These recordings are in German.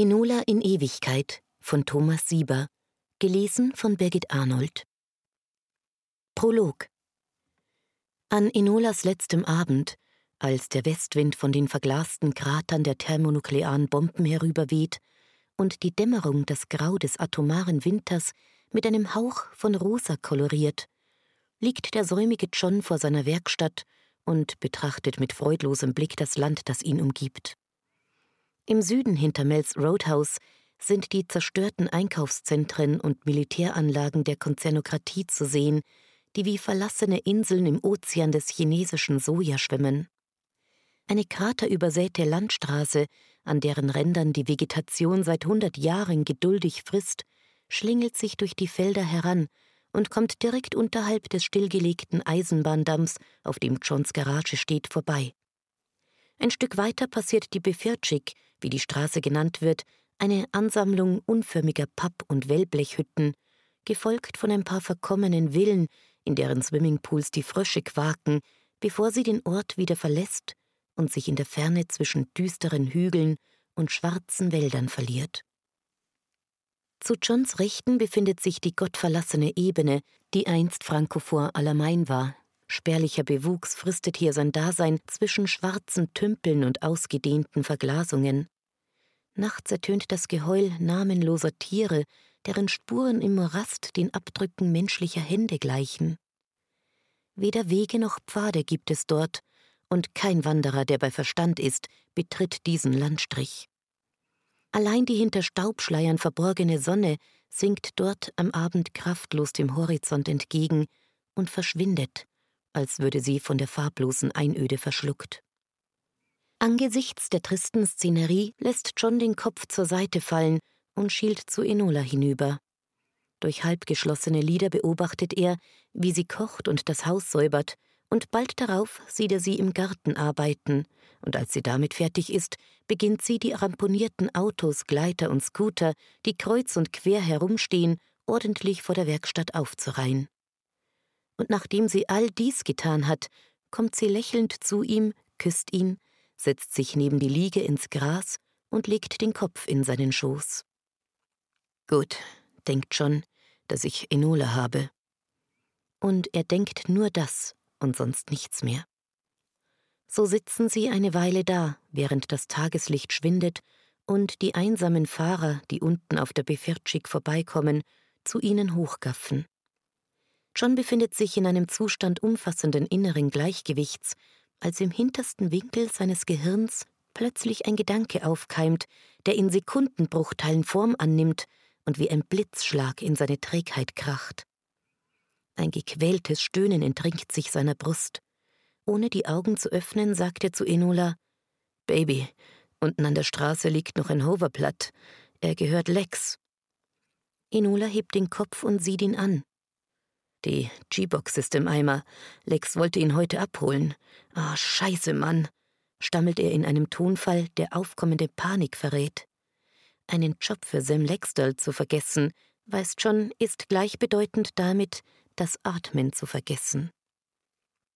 Enola in Ewigkeit von Thomas Sieber, gelesen von Birgit Arnold. Prolog An Enolas letztem Abend, als der Westwind von den verglasten Kratern der thermonuklearen Bomben herüberweht und die Dämmerung das Grau des atomaren Winters mit einem Hauch von Rosa koloriert, liegt der säumige John vor seiner Werkstatt und betrachtet mit freudlosem Blick das Land, das ihn umgibt. Im Süden hinter Mel's Roadhouse sind die zerstörten Einkaufszentren und Militäranlagen der Konzernokratie zu sehen, die wie verlassene Inseln im Ozean des chinesischen Soja schwimmen. Eine kraterübersäte Landstraße, an deren Rändern die Vegetation seit hundert Jahren geduldig frisst, schlingelt sich durch die Felder heran und kommt direkt unterhalb des stillgelegten Eisenbahndamms, auf dem Johns Garage steht, vorbei. Ein Stück weiter passiert die Befirtschik, wie die Straße genannt wird, eine Ansammlung unförmiger Papp- und Wellblechhütten, gefolgt von ein paar verkommenen Villen, in deren Swimmingpools die Frösche quaken, bevor sie den Ort wieder verlässt und sich in der Ferne zwischen düsteren Hügeln und schwarzen Wäldern verliert. Zu Johns Rechten befindet sich die gottverlassene Ebene, die einst Francophor Allermain war. Spärlicher Bewuchs fristet hier sein Dasein zwischen schwarzen Tümpeln und ausgedehnten Verglasungen. Nachts ertönt das Geheul namenloser Tiere, deren Spuren im Morast den Abdrücken menschlicher Hände gleichen. Weder Wege noch Pfade gibt es dort, und kein Wanderer, der bei Verstand ist, betritt diesen Landstrich. Allein die hinter Staubschleiern verborgene Sonne sinkt dort am Abend kraftlos dem Horizont entgegen und verschwindet, als würde sie von der farblosen Einöde verschluckt. Angesichts der tristen Szenerie lässt John den Kopf zur Seite fallen und schielt zu Enola hinüber. Durch halbgeschlossene Lider beobachtet er, wie sie kocht und das Haus säubert, und bald darauf sieht er sie im Garten arbeiten, und als sie damit fertig ist, beginnt sie die ramponierten Autos, Gleiter und Scooter, die kreuz und quer herumstehen, ordentlich vor der Werkstatt aufzureihen. Und nachdem sie all dies getan hat, kommt sie lächelnd zu ihm, küsst ihn, setzt sich neben die Liege ins Gras und legt den Kopf in seinen Schoß. Gut, denkt John, dass ich Enola habe. Und er denkt nur das und sonst nichts mehr. So sitzen sie eine Weile da, während das Tageslicht schwindet und die einsamen Fahrer, die unten auf der Befirtschik vorbeikommen, zu ihnen hochgaffen. John befindet sich in einem Zustand umfassenden inneren Gleichgewichts, als im hintersten Winkel seines Gehirns plötzlich ein Gedanke aufkeimt, der in Sekundenbruchteilen Form annimmt und wie ein Blitzschlag in seine Trägheit kracht. Ein gequältes Stöhnen entringt sich seiner Brust. Ohne die Augen zu öffnen, sagt er zu Enola: Baby, unten an der Straße liegt noch ein Hoverplatt. Er gehört Lex. Enola hebt den Kopf und sieht ihn an. Die G-Box ist im Eimer. Lex wollte ihn heute abholen. Ah, scheiße, Mann, stammelt er in einem Tonfall, der aufkommende Panik verrät. Einen Job für Sam Lexdal zu vergessen, weiß John, ist gleichbedeutend damit, das Atmen zu vergessen.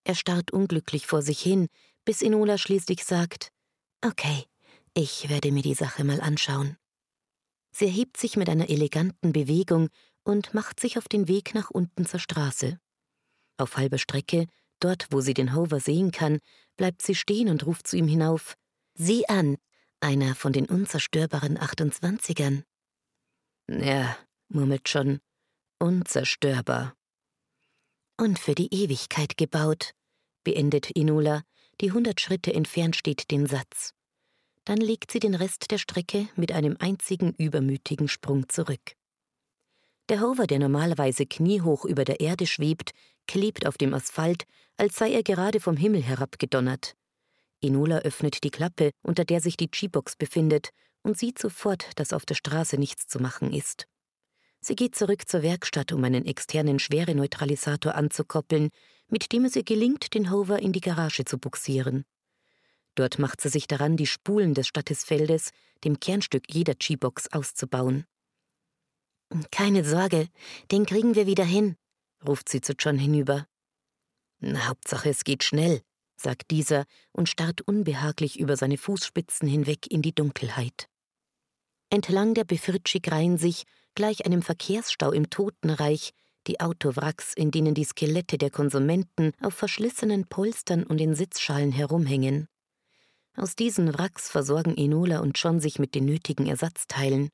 Er starrt unglücklich vor sich hin, bis Enola schließlich sagt: Okay, ich werde mir die Sache mal anschauen. Sie erhebt sich mit einer eleganten Bewegung und macht sich auf den Weg nach unten zur Straße. Auf halber Strecke, dort wo sie den Hover sehen kann, bleibt sie stehen und ruft zu ihm hinauf: Sieh an, einer von den unzerstörbaren 28ern. Ja, murmelt John, unzerstörbar. Und für die Ewigkeit gebaut, beendet Inola, die hundert Schritte entfernt steht, den Satz. Dann legt sie den Rest der Strecke mit einem einzigen übermütigen Sprung zurück. Der Hover, der normalerweise kniehoch über der Erde schwebt, klebt auf dem Asphalt, als sei er gerade vom Himmel herabgedonnert. Enola öffnet die Klappe, unter der sich die G-Box befindet, und sieht sofort, dass auf der Straße nichts zu machen ist. Sie geht zurück zur Werkstatt, um einen externen Schwereneutralisator anzukoppeln, mit dem es ihr gelingt, den Hover in die Garage zu buxieren. Dort macht sie sich daran, die Spulen des Stattesfeldes, dem Kernstück jeder G-Box, auszubauen. Keine Sorge, den kriegen wir wieder hin, ruft sie zu John hinüber. Hauptsache, es geht schnell, sagt dieser und starrt unbehaglich über seine Fußspitzen hinweg in die Dunkelheit. Entlang der Befritschig reihen sich, gleich einem Verkehrsstau im Totenreich, die Autowracks, in denen die Skelette der Konsumenten auf verschlissenen Polstern und in Sitzschalen herumhängen. Aus diesen Wracks versorgen Enola und John sich mit den nötigen Ersatzteilen.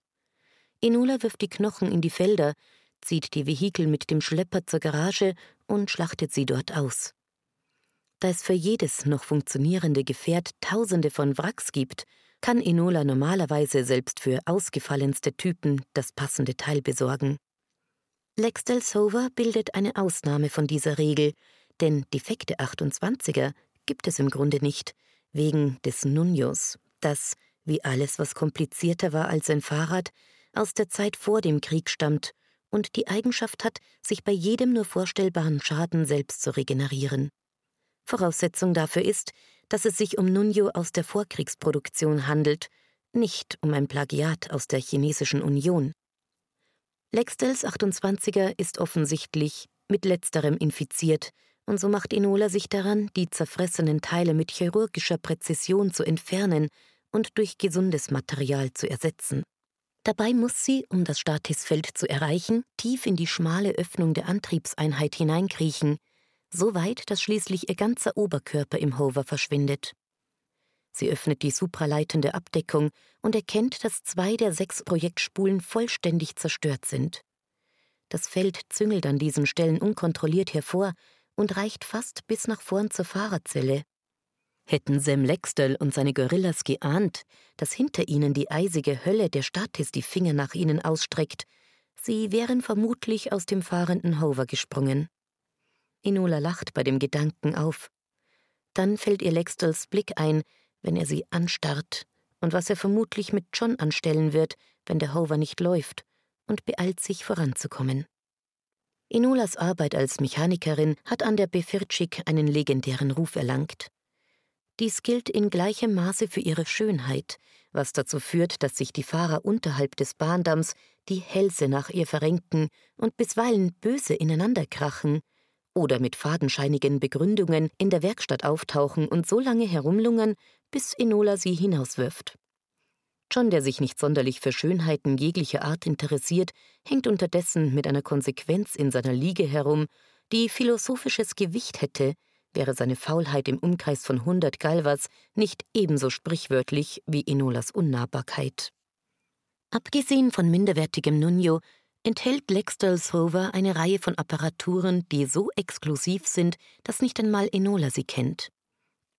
Enola wirft die Knochen in die Felder, zieht die Vehikel mit dem Schlepper zur Garage und schlachtet sie dort aus. Da es für jedes noch funktionierende Gefährt Tausende von Wracks gibt, kann Enola normalerweise selbst für ausgefallenste Typen das passende Teil besorgen. Lex Del Sover bildet eine Ausnahme von dieser Regel, denn defekte 28er gibt es im Grunde nicht, wegen des Nunjos, das, wie alles, was komplizierter war als ein Fahrrad, aus der Zeit vor dem Krieg stammt und die Eigenschaft hat, sich bei jedem nur vorstellbaren Schaden selbst zu regenerieren. Voraussetzung dafür ist, dass es sich um Nunjo aus der Vorkriegsproduktion handelt, nicht um ein Plagiat aus der chinesischen Union. Lextels 28er ist offensichtlich mit letzterem infiziert, und so macht Enola sich daran, die zerfressenen Teile mit chirurgischer Präzision zu entfernen und durch gesundes Material zu ersetzen. Dabei muss sie, um das Statisfeld zu erreichen, tief in die schmale Öffnung der Antriebseinheit hineinkriechen, so weit, dass schließlich ihr ganzer Oberkörper im Hover verschwindet. Sie öffnet die supraleitende Abdeckung und erkennt, dass zwei der sechs Projektspulen vollständig zerstört sind. Das Feld züngelt an diesen Stellen unkontrolliert hervor und reicht fast bis nach vorn zur Fahrerzelle. Hätten Sam Lexdell und seine Gorillas geahnt, dass hinter ihnen die eisige Hölle der Statis die Finger nach ihnen ausstreckt, sie wären vermutlich aus dem fahrenden Hover gesprungen. Enola lacht bei dem Gedanken auf. Dann fällt ihr Lextels Blick ein, wenn er sie anstarrt, und was er vermutlich mit John anstellen wird, wenn der Hover nicht läuft, und beeilt sich voranzukommen. Enolas Arbeit als Mechanikerin hat an der Befirtschik einen legendären Ruf erlangt. Dies gilt in gleichem Maße für ihre Schönheit, was dazu führt, dass sich die Fahrer unterhalb des Bahndamms die Hälse nach ihr verrenken und bisweilen böse ineinanderkrachen, oder mit fadenscheinigen Begründungen in der Werkstatt auftauchen und so lange herumlungern, bis Enola sie hinauswirft. John, der sich nicht sonderlich für Schönheiten jeglicher Art interessiert, hängt unterdessen mit einer Konsequenz in seiner Liege herum, die philosophisches Gewicht hätte, wäre seine Faulheit im Umkreis von hundert Galvas nicht ebenso sprichwörtlich wie Enolas Unnahbarkeit. Abgesehen von minderwertigem Nunio enthält Lexdales Rover eine Reihe von Apparaturen, die so exklusiv sind, dass nicht einmal Enola sie kennt.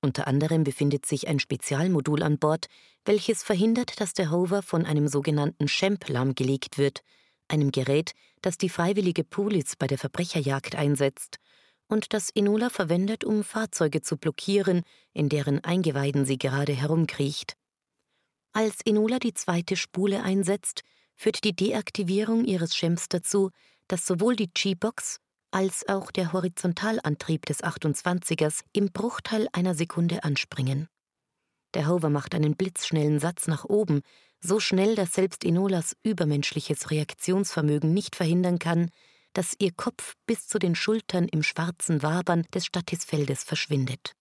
Unter anderem befindet sich ein Spezialmodul an Bord, welches verhindert, dass der Hover von einem sogenannten Champ lahmgelegt wird, einem Gerät, das die freiwillige Police bei der Verbrecherjagd einsetzt und das Enola verwendet, um Fahrzeuge zu blockieren, in deren Eingeweiden sie gerade herumkriecht. Als Enola die zweite Spule einsetzt, führt die Deaktivierung ihres Schems dazu, dass sowohl die G-Box als auch der Horizontalantrieb des 28ers im Bruchteil einer Sekunde anspringen. Der Hover macht einen blitzschnellen Satz nach oben, so schnell, dass selbst Enolas übermenschliches Reaktionsvermögen nicht verhindern kann, dass ihr Kopf bis zu den Schultern im schwarzen Wabern des Stattisfeldes verschwindet.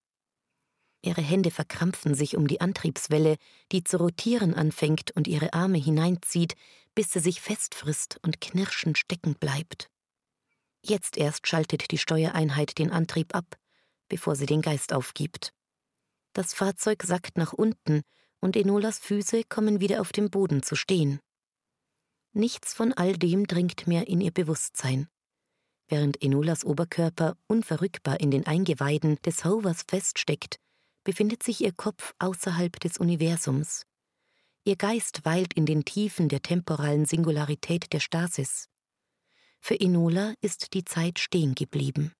Ihre Hände verkrampfen sich um die Antriebswelle, die zu rotieren anfängt und ihre Arme hineinzieht, bis sie sich festfrisst und knirschend stecken bleibt. Jetzt erst schaltet die Steuereinheit den Antrieb ab, bevor sie den Geist aufgibt. Das Fahrzeug sackt nach unten und Enolas Füße kommen wieder auf dem Boden zu stehen. Nichts von all dem dringt mehr in ihr Bewusstsein. Während Enolas Oberkörper unverrückbar in den Eingeweiden des Hovers feststeckt, befindet sich ihr Kopf außerhalb des Universums. Ihr Geist weilt in den Tiefen der temporalen Singularität der Stasis. Für Enola ist die Zeit stehen geblieben.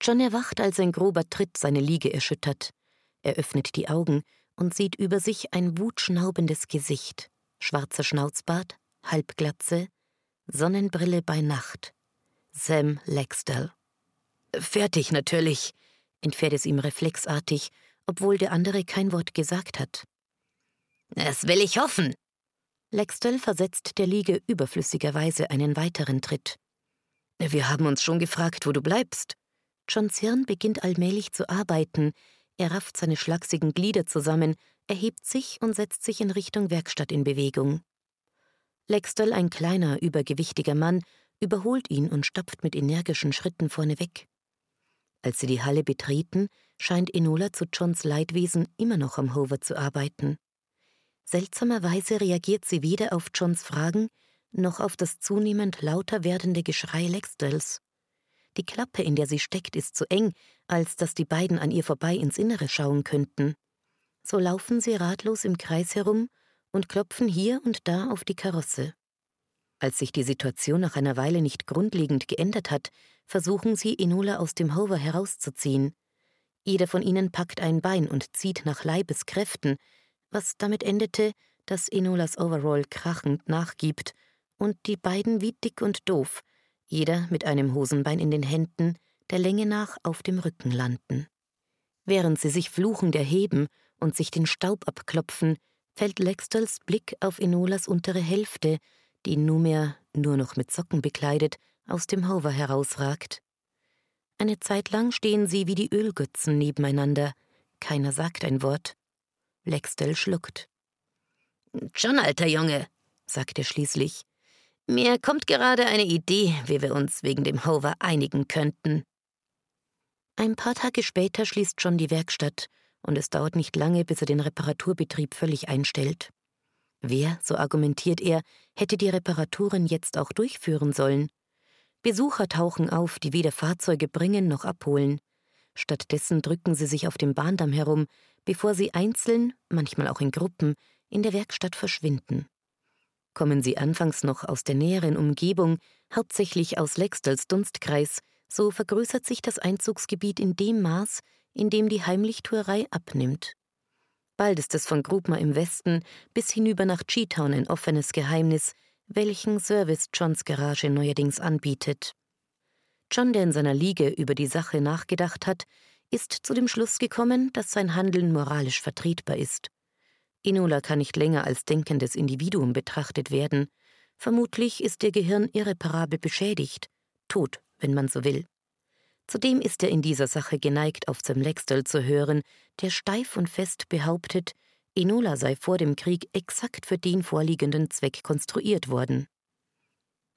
John erwacht, als ein grober Tritt seine Liege erschüttert. Er öffnet die Augen und sieht über sich ein wutschnaubendes Gesicht, schwarzer Schnauzbart, Halbglatze, Sonnenbrille bei Nacht. Sam Lexdell. Fertig natürlich, entfährt es ihm reflexartig, obwohl der andere kein Wort gesagt hat. Das will ich hoffen. Lextel versetzt der Liege überflüssigerweise einen weiteren Tritt. Wir haben uns schon gefragt, wo du bleibst. Johns Hirn beginnt allmählich zu arbeiten, er rafft seine schlachsigen Glieder zusammen, erhebt sich und setzt sich in Richtung Werkstatt in Bewegung. Lextel, ein kleiner, übergewichtiger Mann, überholt ihn und stapft mit energischen Schritten vorneweg. Als sie die Halle betreten, scheint Enola zu Johns Leidwesen immer noch am Hover zu arbeiten. Seltsamerweise reagiert sie weder auf Johns Fragen noch auf das zunehmend lauter werdende Geschrei Lextels. Die Klappe, in der sie steckt, ist zu eng, als dass die beiden an ihr vorbei ins Innere schauen könnten. So laufen sie ratlos im Kreis herum und klopfen hier und da auf die Karosse. Als sich die Situation nach einer Weile nicht grundlegend geändert hat, versuchen sie, Enola aus dem Hover herauszuziehen. Jeder von ihnen packt ein Bein und zieht nach Leibeskräften, was damit endete, dass Enolas Overall krachend nachgibt und die beiden wie dick und doof, jeder mit einem Hosenbein in den Händen, der Länge nach auf dem Rücken landen. Während sie sich fluchend erheben und sich den Staub abklopfen, fällt Lextels Blick auf Enolas untere Hälfte, die nunmehr nur noch mit Socken bekleidet aus dem Hover herausragt. Eine Zeit lang stehen sie wie die Ölgötzen nebeneinander, keiner sagt ein Wort. Lextel schluckt. John, alter Junge, sagt er schließlich, mir kommt gerade eine Idee, wie wir uns wegen dem Hover einigen könnten. Ein paar Tage später schließt John die Werkstatt, und es dauert nicht lange, bis er den Reparaturbetrieb völlig einstellt. Wer, so argumentiert er, hätte die Reparaturen jetzt auch durchführen sollen? Besucher tauchen auf, die weder Fahrzeuge bringen noch abholen. Stattdessen drücken sie sich auf dem Bahndamm herum, bevor sie einzeln, manchmal auch in Gruppen, in der Werkstatt verschwinden. Kommen sie anfangs noch aus der näheren Umgebung, hauptsächlich aus Lextels Dunstkreis, so vergrößert sich das Einzugsgebiet in dem Maß, in dem die Heimlichtuerei abnimmt. Bald ist es von Grubma im Westen bis hinüber nach Cheetown ein offenes Geheimnis, welchen Service Johns Garage neuerdings anbietet. John, der in seiner Liege über die Sache nachgedacht hat, ist zu dem Schluss gekommen, dass sein Handeln moralisch vertretbar ist. Inola kann nicht länger als denkendes Individuum betrachtet werden. Vermutlich ist ihr Gehirn irreparabel beschädigt, tot, wenn man so will. Zudem ist er in dieser Sache geneigt, auf Sam Lextel zu hören, der steif und fest behauptet, Enola sei vor dem Krieg exakt für den vorliegenden Zweck konstruiert worden.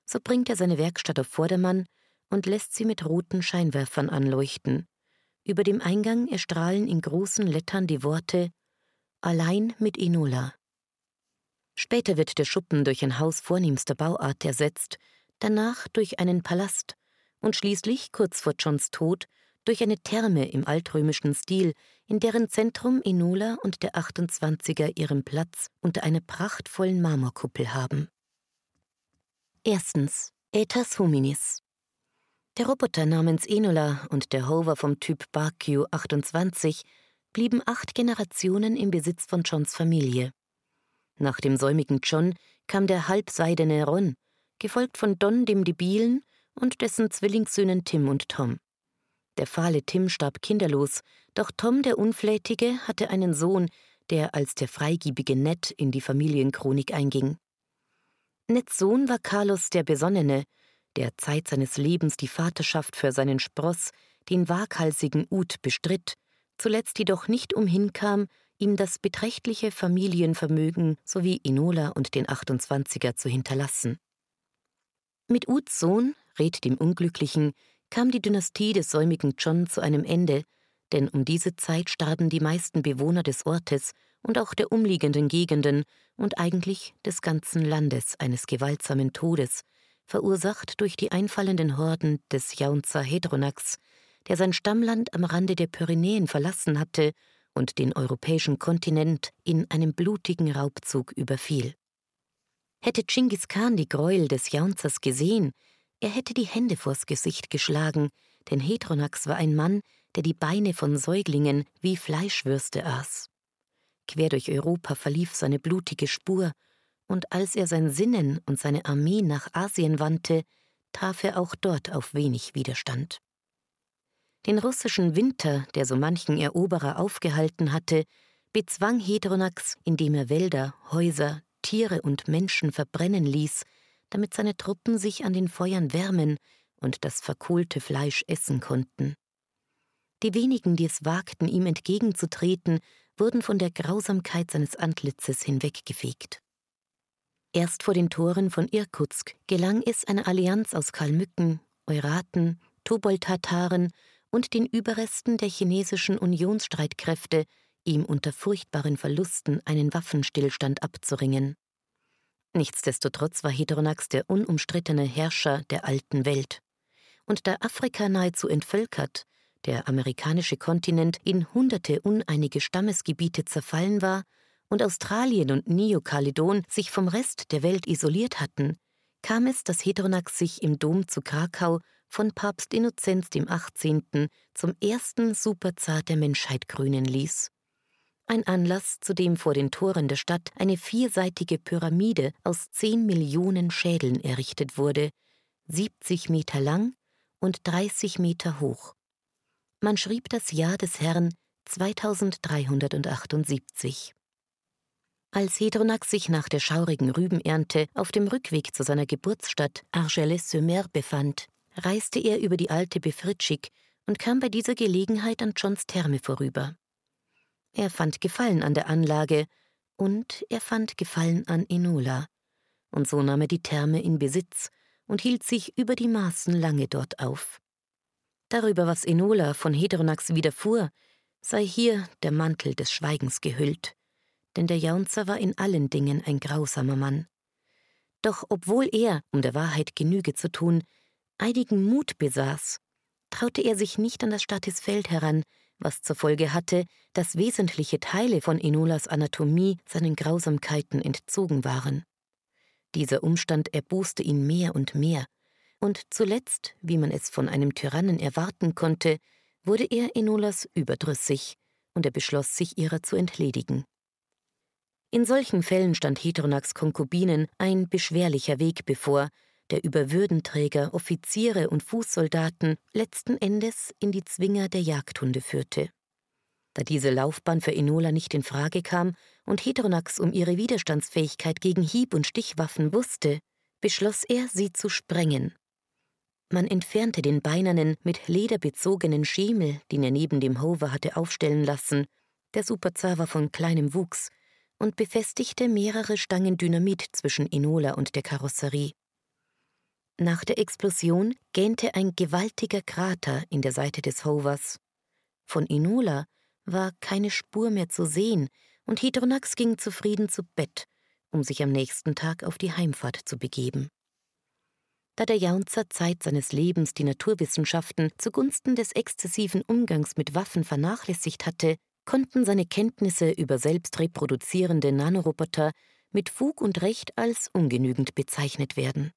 So bringt er seine Werkstatt auf Vordermann und lässt sie mit roten Scheinwerfern anleuchten. Über dem Eingang erstrahlen in großen Lettern die Worte Allein mit Enola. Später wird der Schuppen durch ein Haus vornehmster Bauart ersetzt, danach durch einen Palast und schließlich, kurz vor Johns Tod, durch eine Therme im altrömischen Stil, in deren Zentrum Enola und der 28er ihren Platz unter einer prachtvollen Marmorkuppel haben. Erstens Aethas hominis. Der Roboter namens Enola und der Hover vom Typ BARQ 28 blieben acht Generationen im Besitz von Johns Familie. Nach dem säumigen John kam der halbseidene Ron, gefolgt von Don dem Debilen und dessen Zwillingssöhnen Tim und Tom. Der fahle Tim starb kinderlos, doch Tom der Unflätige hatte einen Sohn, der als der freigiebige Ned in die Familienchronik einging. Neds Sohn war Carlos der Besonnene, der Zeit seines Lebens die Vaterschaft für seinen Spross, den waghalsigen Ut, bestritt, zuletzt jedoch nicht umhinkam, ihm das beträchtliche Familienvermögen sowie Inola und den 28er zu hinterlassen. Mit Uts Sohn, Red dem Unglücklichen, kam die Dynastie des säumigen John zu einem Ende, denn um diese Zeit starben die meisten Bewohner des Ortes und auch der umliegenden Gegenden und eigentlich des ganzen Landes eines gewaltsamen Todes, verursacht durch die einfallenden Horden des Jaunzer Hedronax, der sein Stammland am Rande der Pyrenäen verlassen hatte und den europäischen Kontinent in einem blutigen Raubzug überfiel. Hätte Chinggis Khan die Gräuel des Jaunzers gesehen, er hätte die Hände vors Gesicht geschlagen, denn Hedronax war ein Mann, der die Beine von Säuglingen wie Fleischwürste aß. Quer durch Europa verlief seine blutige Spur, und als er sein Sinnen und seine Armee nach Asien wandte, traf er auch dort auf wenig Widerstand. Den russischen Winter, der so manchen Eroberer aufgehalten hatte, bezwang Hedronax, indem er Wälder, Häuser, Tiere und Menschen verbrennen ließ, damit seine Truppen sich an den Feuern wärmen und das verkohlte Fleisch essen konnten. Die wenigen, die es wagten, ihm entgegenzutreten, wurden von der Grausamkeit seines Antlitzes hinweggefegt. Erst vor den Toren von Irkutsk gelang es einer Allianz aus Kalmücken, Euraten, Tobol-Tataren und den Überresten der chinesischen Unionsstreitkräfte, ihm unter furchtbaren Verlusten einen Waffenstillstand abzuringen. Nichtsdestotrotz war Hedronax der unumstrittene Herrscher der alten Welt. Und da Afrika nahezu entvölkert, der amerikanische Kontinent in hunderte uneinige Stammesgebiete zerfallen war und Australien und Neo-Kaledon sich vom Rest der Welt isoliert hatten, kam es, dass Hedronax sich im Dom zu Krakau von Papst Innozenz dem 18. zum ersten Superzar der Menschheit krönen ließ. Ein Anlass, zu dem vor den Toren der Stadt eine vierseitige Pyramide aus zehn Millionen Schädeln errichtet wurde, 70 Meter lang und 30 Meter hoch. Man schrieb das Jahr des Herrn 2378. Als Hedronax sich nach der schaurigen Rübenernte auf dem Rückweg zu seiner Geburtsstadt Argelès-sur-Mer befand, reiste er über die alte Befritschig und kam bei dieser Gelegenheit an Johns Therme vorüber. Er fand Gefallen an der Anlage und er fand Gefallen an Enola, und so nahm er die Therme in Besitz und hielt sich über die Maßen lange dort auf. Darüber, was Enola von Hedronax widerfuhr, sei hier der Mantel des Schweigens gehüllt, denn der Jaunzer war in allen Dingen ein grausamer Mann. Doch obwohl er, um der Wahrheit Genüge zu tun, einigen Mut besaß, traute er sich nicht an das Statisfeld heran, was zur Folge hatte, dass wesentliche Teile von Enolas Anatomie seinen Grausamkeiten entzogen waren. Dieser Umstand erboste ihn mehr und mehr, und zuletzt, wie man es von einem Tyrannen erwarten konnte, wurde er Enolas überdrüssig, und er beschloss, sich ihrer zu entledigen. In solchen Fällen stand Hedronax Konkubinen ein beschwerlicher Weg bevor, der über Würdenträger, Offiziere und Fußsoldaten letzten Endes in die Zwinger der Jagdhunde führte. Da diese Laufbahn für Enola nicht in Frage kam und Hedronax um ihre Widerstandsfähigkeit gegen Hieb- und Stichwaffen wusste, beschloss er, sie zu sprengen. Man entfernte den beinernen, mit Leder bezogenen Schemel, den er neben dem Hover hatte aufstellen lassen, der Superzar war von kleinem Wuchs, und befestigte mehrere Stangen Dynamit zwischen Enola und der Karosserie. Nach der Explosion gähnte ein gewaltiger Krater in der Seite des Hovers. Von Enola war keine Spur mehr zu sehen, und Hydronax ging zufrieden zu Bett, um sich am nächsten Tag auf die Heimfahrt zu begeben. Da der Jaunzer Zeit seines Lebens die Naturwissenschaften zugunsten des exzessiven Umgangs mit Waffen vernachlässigt hatte, konnten seine Kenntnisse über selbstreproduzierende Nanoroboter mit Fug und Recht als ungenügend bezeichnet werden.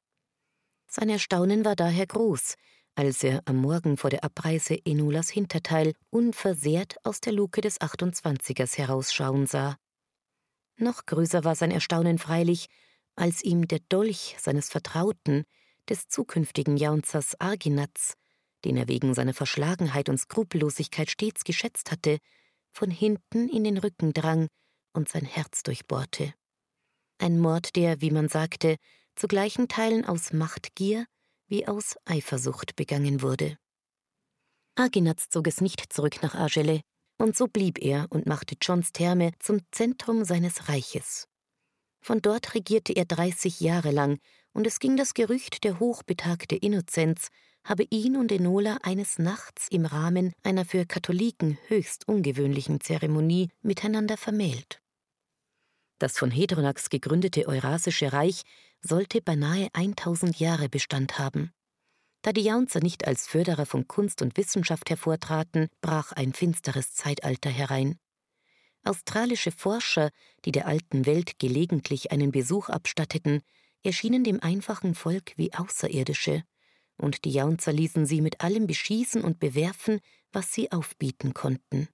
Sein Erstaunen war daher groß, als er am Morgen vor der Abreise Enolas Hinterteil unversehrt aus der Luke des 28ers herausschauen sah. Noch größer war sein Erstaunen freilich, als ihm der Dolch seines Vertrauten, des zukünftigen Jaunzers Arginatz, den er wegen seiner Verschlagenheit und Skrupellosigkeit stets geschätzt hatte, von hinten in den Rücken drang und sein Herz durchbohrte. Ein Mord, der, wie man sagte, zu gleichen Teilen aus Machtgier wie aus Eifersucht begangen wurde. Aginaz zog es nicht zurück nach Argele, und so blieb er und machte Johns Therme zum Zentrum seines Reiches. Von dort regierte er dreißig Jahre lang, und es ging das Gerücht, der hochbetagte Innozenz habe ihn und Enola eines Nachts im Rahmen einer für Katholiken höchst ungewöhnlichen Zeremonie miteinander vermählt. Das von Hedronax gegründete Eurasische Reich sollte beinahe 1000 Jahre Bestand haben. Da die Jaunzer nicht als Förderer von Kunst und Wissenschaft hervortraten, brach ein finsteres Zeitalter herein. Australische Forscher, die der alten Welt gelegentlich einen Besuch abstatteten, erschienen dem einfachen Volk wie Außerirdische, und die Jaunzer ließen sie mit allem beschießen und bewerfen, was sie aufbieten konnten.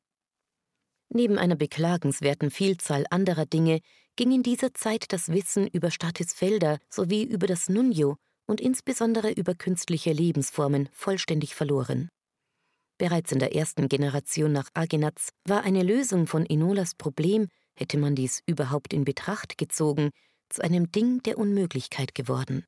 Neben einer beklagenswerten Vielzahl anderer Dinge ging in dieser Zeit das Wissen über Statisfelder sowie über das Nunjo und insbesondere über künstliche Lebensformen vollständig verloren. Bereits in der ersten Generation nach Agenatz war eine Lösung von Enolas Problem, hätte man dies überhaupt in Betracht gezogen, zu einem Ding der Unmöglichkeit geworden.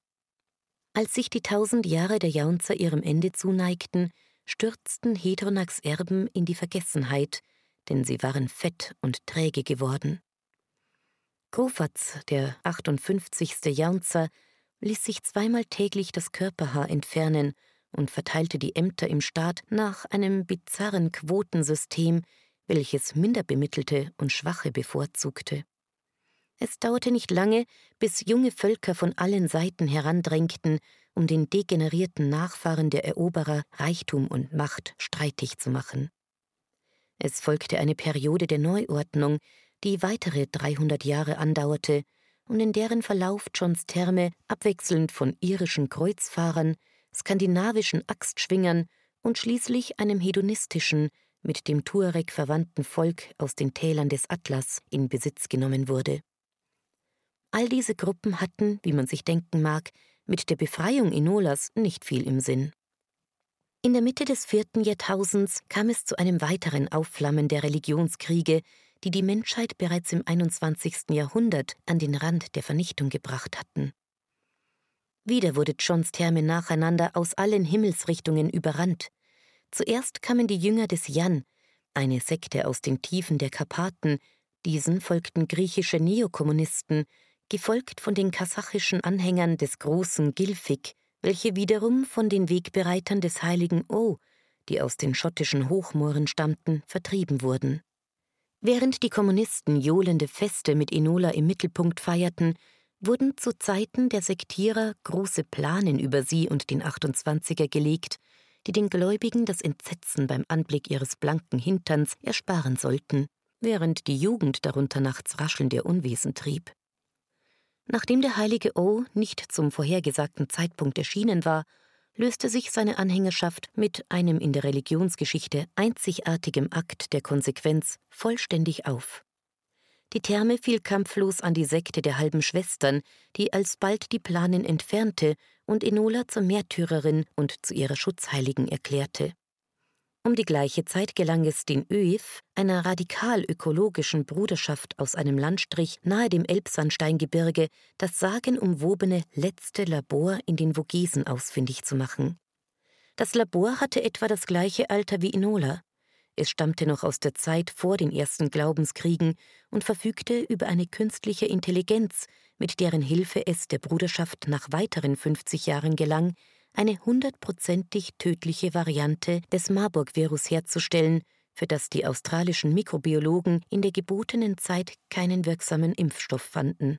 Als sich die tausend Jahre der Jaunzer ihrem Ende zuneigten, stürzten Hedronax Erben in die Vergessenheit, denn sie waren fett und träge geworden. Kofatz, der 58. Jaunzer, ließ sich zweimal täglich das Körperhaar entfernen und verteilte die Ämter im Staat nach einem bizarren Quotensystem, welches Minderbemittelte und Schwache bevorzugte. Es dauerte nicht lange, bis junge Völker von allen Seiten herandrängten, um den degenerierten Nachfahren der Eroberer Reichtum und Macht streitig zu machen. Es folgte eine Periode der Neuordnung, die weitere 300 Jahre andauerte und in deren Verlauf Johns Therme abwechselnd von irischen Kreuzfahrern, skandinavischen Axtschwingern und schließlich einem hedonistischen, mit dem Tuareg verwandten Volk aus den Tälern des Atlas in Besitz genommen wurde. All diese Gruppen hatten, wie man sich denken mag, mit der Befreiung Enolas nicht viel im Sinn. In der Mitte des vierten Jahrtausends kam es zu einem weiteren Aufflammen der Religionskriege, die die Menschheit bereits im 21. Jahrhundert an den Rand der Vernichtung gebracht hatten. Wieder wurde Johns Therme nacheinander aus allen Himmelsrichtungen überrannt. Zuerst kamen die Jünger des Jan, eine Sekte aus den Tiefen der Karpaten, diesen folgten griechische Neokommunisten, gefolgt von den kasachischen Anhängern des großen Gilfig, welche wiederum von den Wegbereitern des heiligen O, die aus den schottischen Hochmooren stammten, vertrieben wurden. Während die Kommunisten johlende Feste mit Enola im Mittelpunkt feierten, wurden zu Zeiten der Sektierer große Planen über sie und den 28er gelegt, die den Gläubigen das Entsetzen beim Anblick ihres blanken Hinterns ersparen sollten, während die Jugend darunter nachts raschelnde Unwesen trieb. Nachdem der heilige O nicht zum vorhergesagten Zeitpunkt erschienen war, löste sich seine Anhängerschaft mit einem in der Religionsgeschichte einzigartigem Akt der Konsequenz vollständig auf. Die Therme fiel kampflos an die Sekte der halben Schwestern, die alsbald die Planen entfernte und Enola zur Märtyrerin und zu ihrer Schutzheiligen erklärte. Um die gleiche Zeit gelang es den ÖIF, einer radikal ökologischen Bruderschaft aus einem Landstrich nahe dem Elbsandsteingebirge, das sagenumwobene letzte Labor in den Vogesen ausfindig zu machen. Das Labor hatte etwa das gleiche Alter wie Inola. Es stammte noch aus der Zeit vor den ersten Glaubenskriegen und verfügte über eine künstliche Intelligenz, mit deren Hilfe es der Bruderschaft nach weiteren 50 Jahren gelang, eine hundertprozentig tödliche Variante des Marburg-Virus herzustellen, für das die australischen Mikrobiologen in der gebotenen Zeit keinen wirksamen Impfstoff fanden.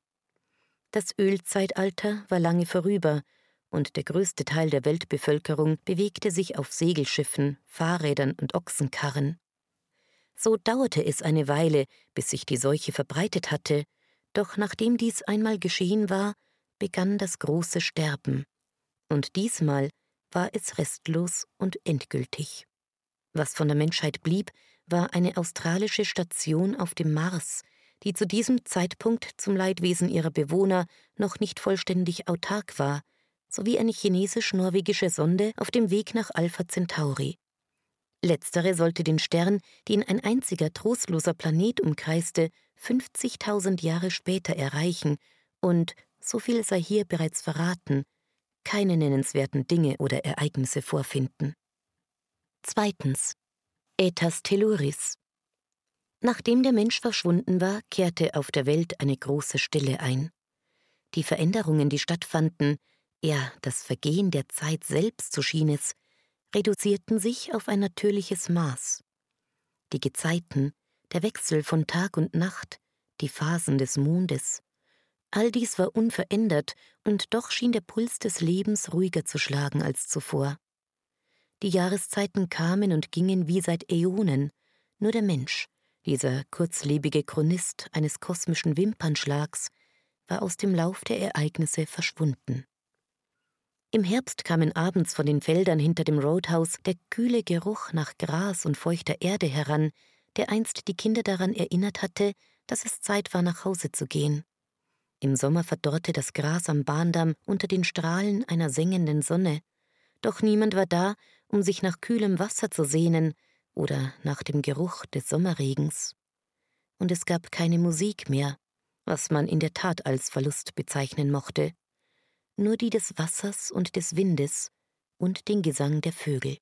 Das Ölzeitalter war lange vorüber, und der größte Teil der Weltbevölkerung bewegte sich auf Segelschiffen, Fahrrädern und Ochsenkarren. So dauerte es eine Weile, bis sich die Seuche verbreitet hatte, doch nachdem dies einmal geschehen war, begann das große Sterben und diesmal war es restlos und endgültig. Was von der Menschheit blieb, war eine australische Station auf dem Mars, die zu diesem Zeitpunkt zum Leidwesen ihrer Bewohner noch nicht vollständig autark war, sowie eine chinesisch-norwegische Sonde auf dem Weg nach Alpha Centauri. Letztere sollte den Stern, den ein einziger trostloser Planet umkreiste, 50.000 Jahre später erreichen und, so viel sei hier bereits verraten, keine nennenswerten Dinge oder Ereignisse vorfinden. Zweitens. Ätas Telluris. Nachdem der Mensch verschwunden war, kehrte auf der Welt eine große Stille ein. Die Veränderungen, die stattfanden, ja, das Vergehen der Zeit selbst, so schien es, reduzierten sich auf ein natürliches Maß. Die Gezeiten, der Wechsel von Tag und Nacht, die Phasen des Mondes, All dies war unverändert, und doch schien der Puls des Lebens ruhiger zu schlagen als zuvor. Die Jahreszeiten kamen und gingen wie seit Äonen, nur der Mensch, dieser kurzlebige Chronist eines kosmischen Wimpernschlags, war aus dem Lauf der Ereignisse verschwunden. Im Herbst kamen abends von den Feldern hinter dem Roadhouse der kühle Geruch nach Gras und feuchter Erde heran, der einst die Kinder daran erinnert hatte, dass es Zeit war, nach Hause zu gehen. Im Sommer verdorrte das Gras am Bahndamm unter den Strahlen einer sengenden Sonne, doch niemand war da, um sich nach kühlem Wasser zu sehnen oder nach dem Geruch des Sommerregens. Und es gab keine Musik mehr, was man in der Tat als Verlust bezeichnen mochte, nur die des Wassers und des Windes und den Gesang der Vögel.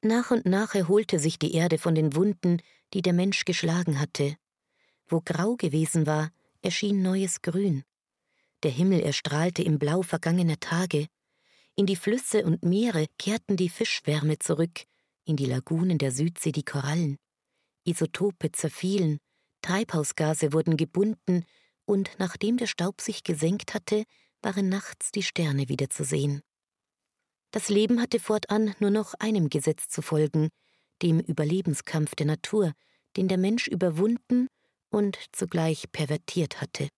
Nach und nach erholte sich die Erde von den Wunden, die der Mensch geschlagen hatte. Wo grau gewesen war, erschien neues Grün. Der Himmel erstrahlte im Blau vergangener Tage. In die Flüsse und Meere kehrten die Fischwärme zurück, in die Lagunen der Südsee die Korallen. Isotope zerfielen, Treibhausgase wurden gebunden, und nachdem der Staub sich gesenkt hatte, waren nachts die Sterne wieder zu sehen. Das Leben hatte fortan nur noch einem Gesetz zu folgen, dem Überlebenskampf der Natur, den der Mensch überwunden und zugleich pervertiert hatte.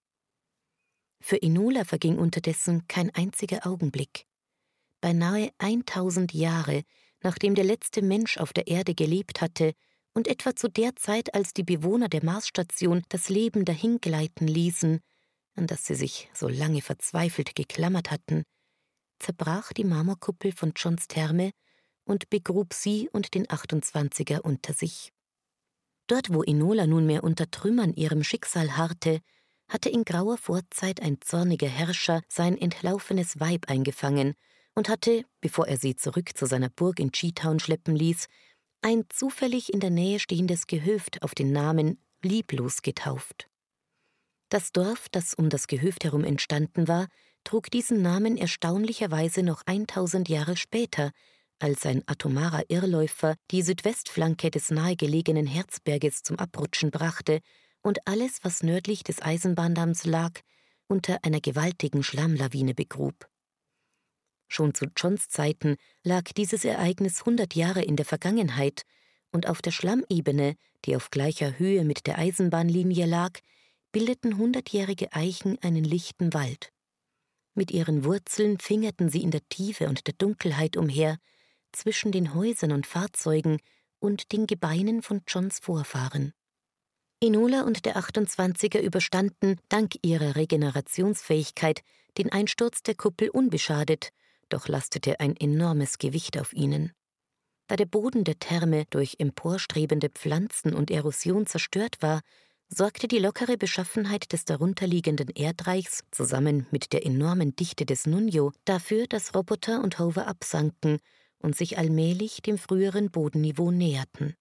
Für Enola verging unterdessen kein einziger Augenblick. Beinahe 1000 Jahre, nachdem der letzte Mensch auf der Erde gelebt hatte, und etwa zu der Zeit, als die Bewohner der Marsstation das Leben dahingleiten ließen, an das sie sich so lange verzweifelt geklammert hatten, zerbrach die Marmorkuppel von Johns Therme und begrub sie und den 28er unter sich. Dort, wo Enola nunmehr unter Trümmern ihrem Schicksal harrte, hatte in grauer Vorzeit ein zorniger Herrscher sein entlaufenes Weib eingefangen und hatte, bevor er sie zurück zu seiner Burg in Cheetown schleppen ließ, ein zufällig in der Nähe stehendes Gehöft auf den Namen Lieblos getauft. Das Dorf, das um das Gehöft herum entstanden war, trug diesen Namen erstaunlicherweise noch 1000 Jahre später, als ein atomarer Irrläufer die Südwestflanke des nahegelegenen Herzberges zum Abrutschen brachte und alles, was nördlich des Eisenbahndamms lag, unter einer gewaltigen Schlammlawine begrub. Schon zu Johns Zeiten lag dieses Ereignis hundert Jahre in der Vergangenheit, und auf der Schlammebene, die auf gleicher Höhe mit der Eisenbahnlinie lag, bildeten hundertjährige Eichen einen lichten Wald. Mit ihren Wurzeln fingerten sie in der Tiefe und der Dunkelheit umher, zwischen den Häusern und Fahrzeugen und den Gebeinen von Johns Vorfahren. Enola und der 28er überstanden, dank ihrer Regenerationsfähigkeit, den Einsturz der Kuppel unbeschadet, doch lastete ein enormes Gewicht auf ihnen. Da der Boden der Therme durch emporstrebende Pflanzen und Erosion zerstört war, sorgte die lockere Beschaffenheit des darunterliegenden Erdreichs zusammen mit der enormen Dichte des Nunjo dafür, dass Roboter und Hover absanken und sich allmählich dem früheren Bodenniveau näherten.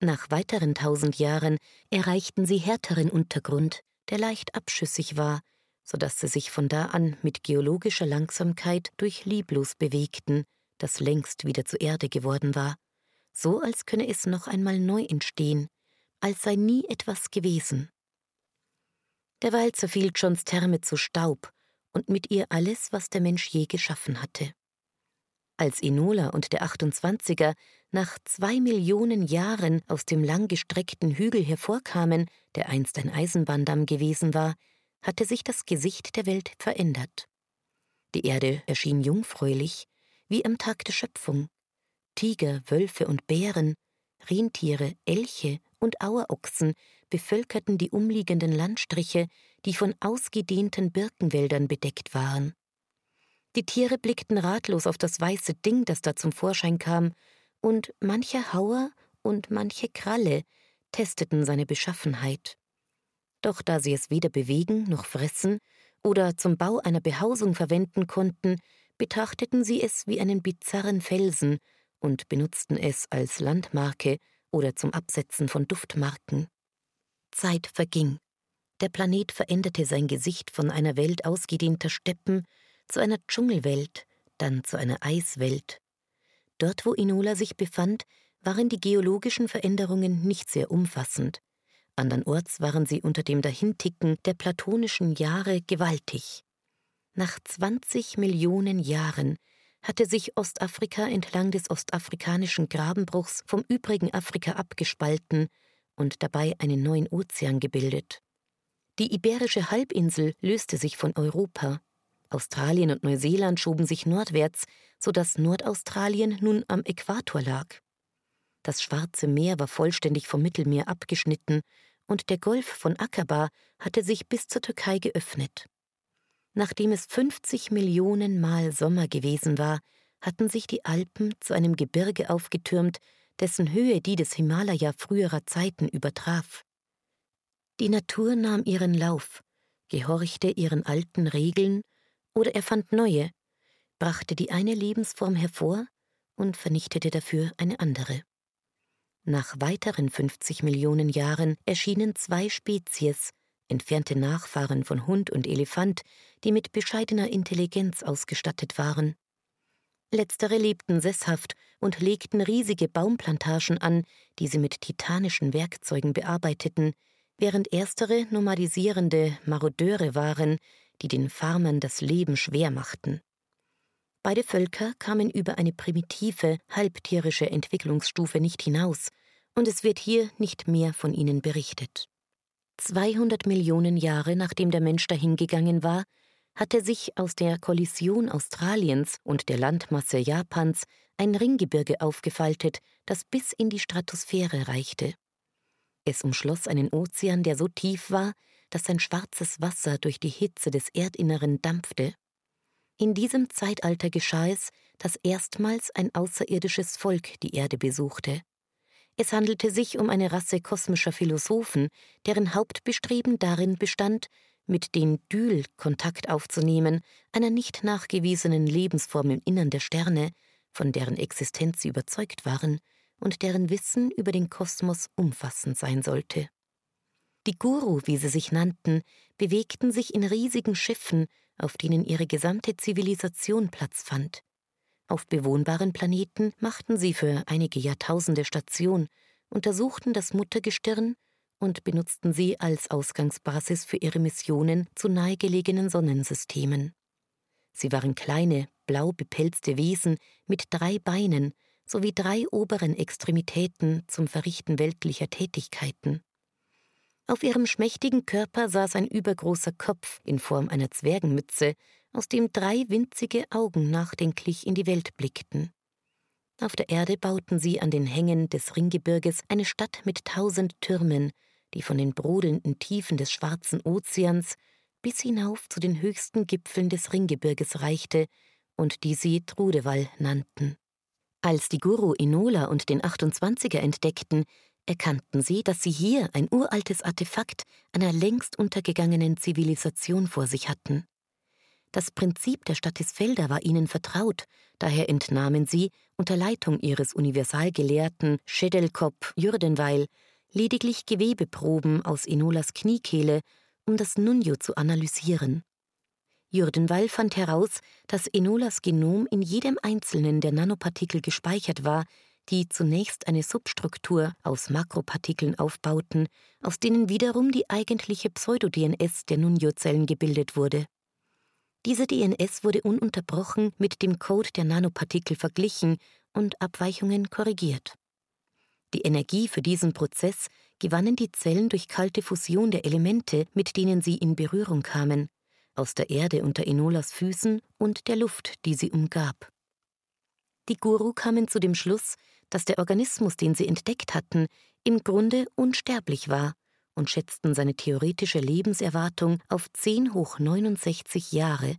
Nach weiteren tausend Jahren erreichten sie härteren Untergrund, der leicht abschüssig war, so dass sie sich von da an mit geologischer Langsamkeit durch Lieblos bewegten, das längst wieder zur Erde geworden war, so als könne es noch einmal neu entstehen, als sei nie etwas gewesen. Derweil zerfiel Johns Therme zu Staub und mit ihr alles, was der Mensch je geschaffen hatte. Als Enola und der 28er nach zwei Millionen Jahren aus dem langgestreckten Hügel hervorkamen, der einst ein Eisenbahndamm gewesen war, hatte sich das Gesicht der Welt verändert. Die Erde erschien jungfräulich, wie am Tag der Schöpfung. Tiger, Wölfe und Bären, Rentiere, Elche und Auerochsen bevölkerten die umliegenden Landstriche, die von ausgedehnten Birkenwäldern bedeckt waren. Die Tiere blickten ratlos auf das weiße Ding, das da zum Vorschein kam, und mancher Hauer und manche Kralle testeten seine Beschaffenheit. Doch da sie es weder bewegen noch fressen oder zum Bau einer Behausung verwenden konnten, betrachteten sie es wie einen bizarren Felsen und benutzten es als Landmarke oder zum Absetzen von Duftmarken. Zeit verging. Der Planet veränderte sein Gesicht von einer Welt ausgedehnter Steppen zu einer Dschungelwelt, dann zu einer Eiswelt. Dort, wo Inola sich befand, waren die geologischen Veränderungen nicht sehr umfassend. Andernorts waren sie unter dem Dahinticken der platonischen Jahre gewaltig. Nach 20 Millionen Jahren hatte sich Ostafrika entlang des ostafrikanischen Grabenbruchs vom übrigen Afrika abgespalten und dabei einen neuen Ozean gebildet. Die iberische Halbinsel löste sich von Europa. Australien und Neuseeland schoben sich nordwärts, so dass Nordaustralien nun am Äquator lag. Das Schwarze Meer war vollständig vom Mittelmeer abgeschnitten und der Golf von Akaba hatte sich bis zur Türkei geöffnet. Nachdem es 50 Millionen Mal Sommer gewesen war, hatten sich die Alpen zu einem Gebirge aufgetürmt, dessen Höhe die des Himalaya früherer Zeiten übertraf. Die Natur nahm ihren Lauf, gehorchte ihren alten Regeln oder erfand neue, brachte die eine Lebensform hervor und vernichtete dafür eine andere. Nach weiteren 50 Millionen Jahren erschienen zwei Spezies, entfernte Nachfahren von Hund und Elefant, die mit bescheidener Intelligenz ausgestattet waren. Letztere lebten sesshaft und legten riesige Baumplantagen an, die sie mit titanischen Werkzeugen bearbeiteten, während erstere nomadisierende Marodeure waren, die den Farmern das Leben schwer machten. Beide Völker kamen über eine primitive, halbtierische Entwicklungsstufe nicht hinaus, und es wird hier nicht mehr von ihnen berichtet. 200 Millionen Jahre nachdem der Mensch dahingegangen war, hatte sich aus der Kollision Australiens und der Landmasse Japans ein Ringgebirge aufgefaltet, das bis in die Stratosphäre reichte. Es umschloss einen Ozean, der so tief war, dass sein schwarzes Wasser durch die Hitze des Erdinneren dampfte. In diesem Zeitalter geschah es, dass erstmals ein außerirdisches Volk die Erde besuchte. Es handelte sich um eine Rasse kosmischer Philosophen, deren Hauptbestreben darin bestand, mit den Dyl Kontakt aufzunehmen, einer nicht nachgewiesenen Lebensform im Innern der Sterne, von deren Existenz sie überzeugt waren und deren Wissen über den Kosmos umfassend sein sollte. Die Guru, wie sie sich nannten, bewegten sich in riesigen Schiffen, auf denen ihre gesamte Zivilisation Platz fand. Auf bewohnbaren Planeten machten sie für einige Jahrtausende Station, untersuchten das Muttergestirn und benutzten sie als Ausgangsbasis für ihre Missionen zu nahegelegenen Sonnensystemen. Sie waren kleine, blau bepelzte Wesen mit drei Beinen sowie drei oberen Extremitäten zum Verrichten weltlicher Tätigkeiten. Auf ihrem schmächtigen Körper saß ein übergroßer Kopf in Form einer Zwergenmütze, aus dem drei winzige Augen nachdenklich in die Welt blickten. Auf der Erde bauten sie an den Hängen des Ringgebirges eine Stadt mit tausend Türmen, die von den brodelnden Tiefen des schwarzen Ozeans bis hinauf zu den höchsten Gipfeln des Ringgebirges reichte und die sie Trudewall nannten. Als die Guru Enola und den 28er entdeckten, erkannten sie, dass sie hier ein uraltes Artefakt einer längst untergegangenen Zivilisation vor sich hatten. Das Prinzip der Statisfelder war ihnen vertraut, daher entnahmen sie, unter Leitung ihres Universalgelehrten Schädelkopf Jürdenweil, lediglich Gewebeproben aus Enolas Kniekehle, um das Nunjo zu analysieren. Jürdenweil fand heraus, dass Enolas Genom in jedem einzelnen der Nanopartikel gespeichert war, die zunächst eine Substruktur aus Makropartikeln aufbauten, aus denen wiederum die eigentliche Pseudo-DNS der Nunio-Zellen gebildet wurde. Diese DNS wurde ununterbrochen mit dem Code der Nanopartikel verglichen und Abweichungen korrigiert. Die Energie für diesen Prozess gewannen die Zellen durch kalte Fusion der Elemente, mit denen sie in Berührung kamen, aus der Erde unter Enolas Füßen und der Luft, die sie umgab. Die Guru kamen zu dem Schluss, dass der Organismus, den sie entdeckt hatten, im Grunde unsterblich war und schätzten seine theoretische Lebenserwartung auf 10 hoch 69 Jahre,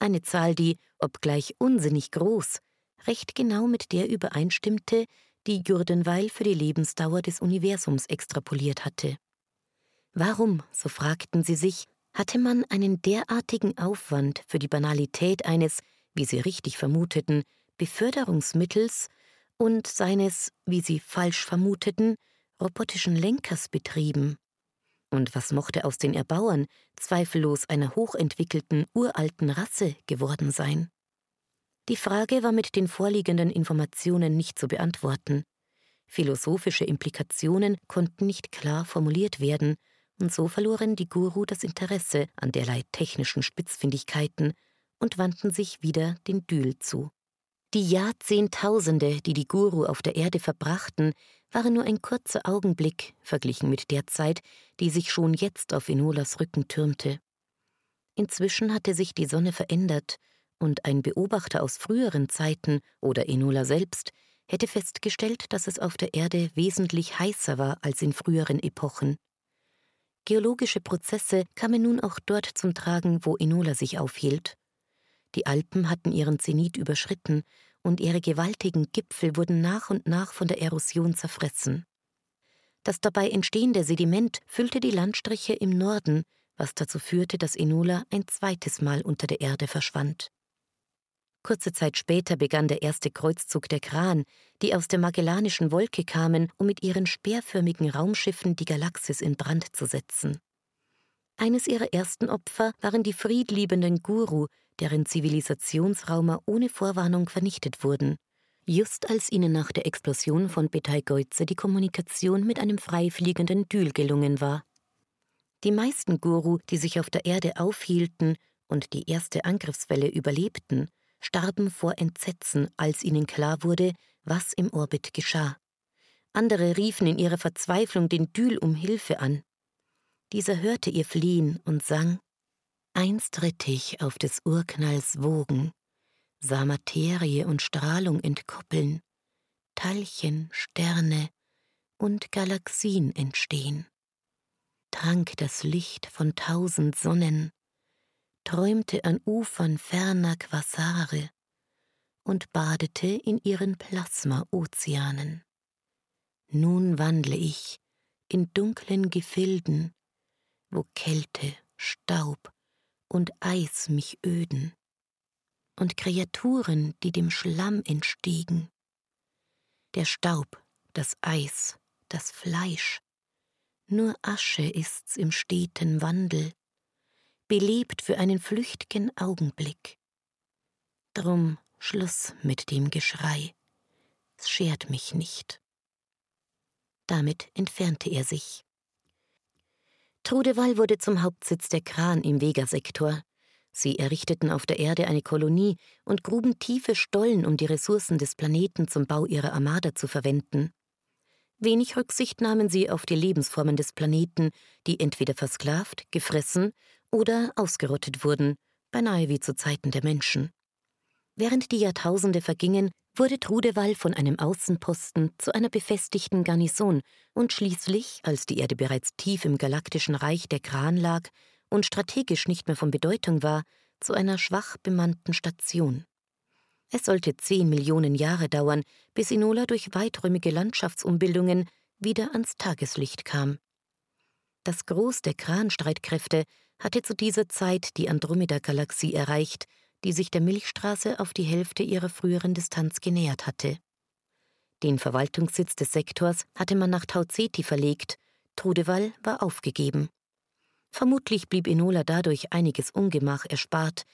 eine Zahl, die, obgleich unsinnig groß, recht genau mit der übereinstimmte, die Jürdenweil für die Lebensdauer des Universums extrapoliert hatte. Warum, so fragten sie sich, hatte man einen derartigen Aufwand für die Banalität eines, wie sie richtig vermuteten, Beförderungsmittels und seines, wie sie falsch vermuteten, robotischen Lenkers betrieben. Und was mochte aus den Erbauern zweifellos einer hochentwickelten, uralten Rasse geworden sein? Die Frage war mit den vorliegenden Informationen nicht zu beantworten. Philosophische Implikationen konnten nicht klar formuliert werden, und so verloren die Guru das Interesse an derlei technischen Spitzfindigkeiten und wandten sich wieder den Dühl zu. Die Jahrzehntausende, die die Guru auf der Erde verbrachten, waren nur ein kurzer Augenblick verglichen mit der Zeit, die sich schon jetzt auf Enolas Rücken türmte. Inzwischen hatte sich die Sonne verändert, und ein Beobachter aus früheren Zeiten oder Enola selbst hätte festgestellt, dass es auf der Erde wesentlich heißer war als in früheren Epochen. Geologische Prozesse kamen nun auch dort zum Tragen, wo Enola sich aufhielt. Die Alpen hatten ihren Zenit überschritten und ihre gewaltigen Gipfel wurden nach und nach von der Erosion zerfressen. Das dabei entstehende Sediment füllte die Landstriche im Norden, was dazu führte, dass Enola ein zweites Mal unter der Erde verschwand. Kurze Zeit später begann der erste Kreuzzug der Kran, die aus der Magellanischen Wolke kamen, um mit ihren speerförmigen Raumschiffen die Galaxis in Brand zu setzen. Eines ihrer ersten Opfer waren die friedliebenden Guru, deren Zivilisationsraumer ohne Vorwarnung vernichtet wurden, just als ihnen nach der Explosion von Betelgeuse die Kommunikation mit einem freifliegenden Dül gelungen war. Die meisten Guru, die sich auf der Erde aufhielten und die erste Angriffswelle überlebten, starben vor Entsetzen, als ihnen klar wurde, was im Orbit geschah. Andere riefen in ihrer Verzweiflung den Dül um Hilfe an. Dieser hörte ihr Fliehen und sang Einst ritt ich auf des Urknalls Wogen, sah Materie und Strahlung entkoppeln, Teilchen, Sterne und Galaxien entstehen, trank das Licht von tausend Sonnen, träumte an Ufern ferner Quasare und badete in ihren Plasma-Ozeanen. Nun wandle ich in dunklen Gefilden, wo Kälte, Staub und Eis mich öden, und Kreaturen, die dem Schlamm entstiegen. Der Staub, das Eis, das Fleisch, nur Asche ist's im steten Wandel, belebt für einen flücht'gen Augenblick. Drum Schluss mit dem Geschrei, es schert mich nicht. Damit entfernte er sich. Trudeval wurde zum Hauptsitz der Kran im Vega-Sektor. Sie errichteten auf der Erde eine Kolonie und gruben tiefe Stollen, um die Ressourcen des Planeten zum Bau ihrer Armada zu verwenden. Wenig Rücksicht nahmen sie auf die Lebensformen des Planeten, die entweder versklavt, gefressen oder ausgerottet wurden, beinahe wie zu Zeiten der Menschen. Während die Jahrtausende vergingen, wurde Trudewall von einem Außenposten zu einer befestigten Garnison und schließlich, als die Erde bereits tief im galaktischen Reich der Kran lag und strategisch nicht mehr von Bedeutung war, zu einer schwach bemannten Station. Es sollte zehn Millionen Jahre dauern, bis Inola durch weiträumige Landschaftsumbildungen wieder ans Tageslicht kam. Das Groß der Kranstreitkräfte hatte zu dieser Zeit die Andromeda-Galaxie erreicht, die sich der Milchstraße auf die Hälfte ihrer früheren Distanz genähert hatte. Den Verwaltungssitz des Sektors hatte man nach Tauzeti verlegt, Trudewall war aufgegeben. Vermutlich blieb Enola dadurch einiges Ungemach erspart,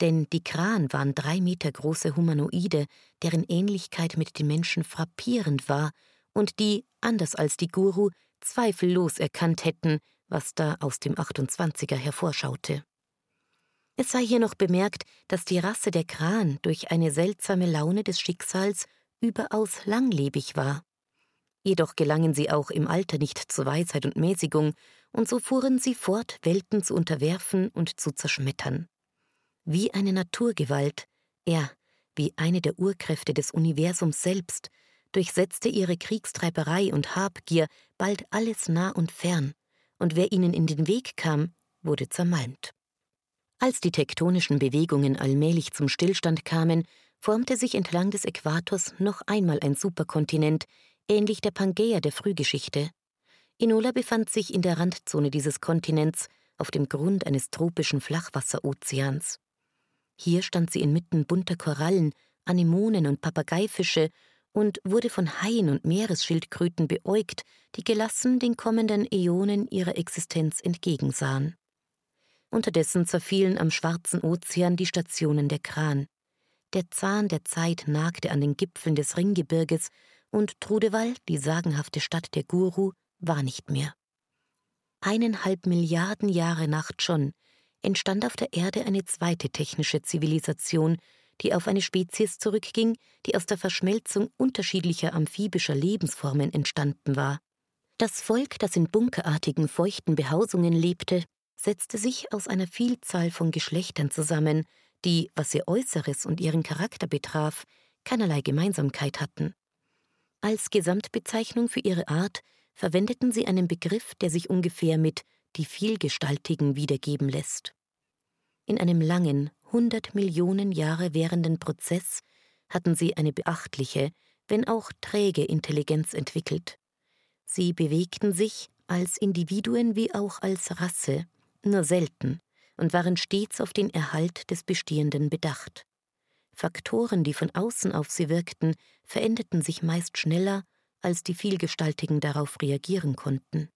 denn die Kran waren drei Meter große Humanoide, deren Ähnlichkeit mit den Menschen frappierend war und die, anders als die Guru, zweifellos erkannt hätten, was da aus dem 28er hervorschaute. Es sei hier noch bemerkt, dass die Rasse der Kran durch eine seltsame Laune des Schicksals überaus langlebig war. Jedoch gelangen sie auch im Alter nicht zu Weisheit und Mäßigung, und so fuhren sie fort, Welten zu unterwerfen und zu zerschmettern. Wie eine Naturgewalt, er, wie eine der Urkräfte des Universums selbst, durchsetzte ihre Kriegstreiberei und Habgier bald alles nah und fern, und wer ihnen in den Weg kam, wurde zermalmt. Als die tektonischen Bewegungen allmählich zum Stillstand kamen, formte sich entlang des Äquators noch einmal ein Superkontinent, ähnlich der Pangäa der Frühgeschichte. Inola befand sich in der Randzone dieses Kontinents, auf dem Grund eines tropischen Flachwasserozeans. Hier stand sie inmitten bunter Korallen, Anemonen und Papageifische und wurde von Haien und Meeresschildkröten beäugt, die gelassen den kommenden Äonen ihrer Existenz entgegensahen. Unterdessen zerfielen am Schwarzen Ozean die Stationen der Kran. Der Zahn der Zeit nagte an den Gipfeln des Ringgebirges und Trudewall, die sagenhafte Stadt der Guru, war nicht mehr. Eineinhalb Milliarden Jahre nach John entstand auf der Erde eine zweite technische Zivilisation, die auf eine Spezies zurückging, die aus der Verschmelzung unterschiedlicher amphibischer Lebensformen entstanden war. Das Volk, das in bunkerartigen, feuchten Behausungen lebte, setzte sich aus einer Vielzahl von Geschlechtern zusammen, die, was ihr Äußeres und ihren Charakter betraf, keinerlei Gemeinsamkeit hatten. Als Gesamtbezeichnung für ihre Art verwendeten sie einen Begriff, der sich ungefähr mit die Vielgestaltigen wiedergeben lässt. In einem langen, hundert Millionen Jahre währenden Prozess hatten sie eine beachtliche, wenn auch träge Intelligenz entwickelt. Sie bewegten sich als Individuen wie auch als Rasse nur selten und waren stets auf den Erhalt des Bestehenden bedacht. Faktoren, die von außen auf sie wirkten, veränderten sich meist schneller, als die Vielgestaltigen darauf reagieren konnten.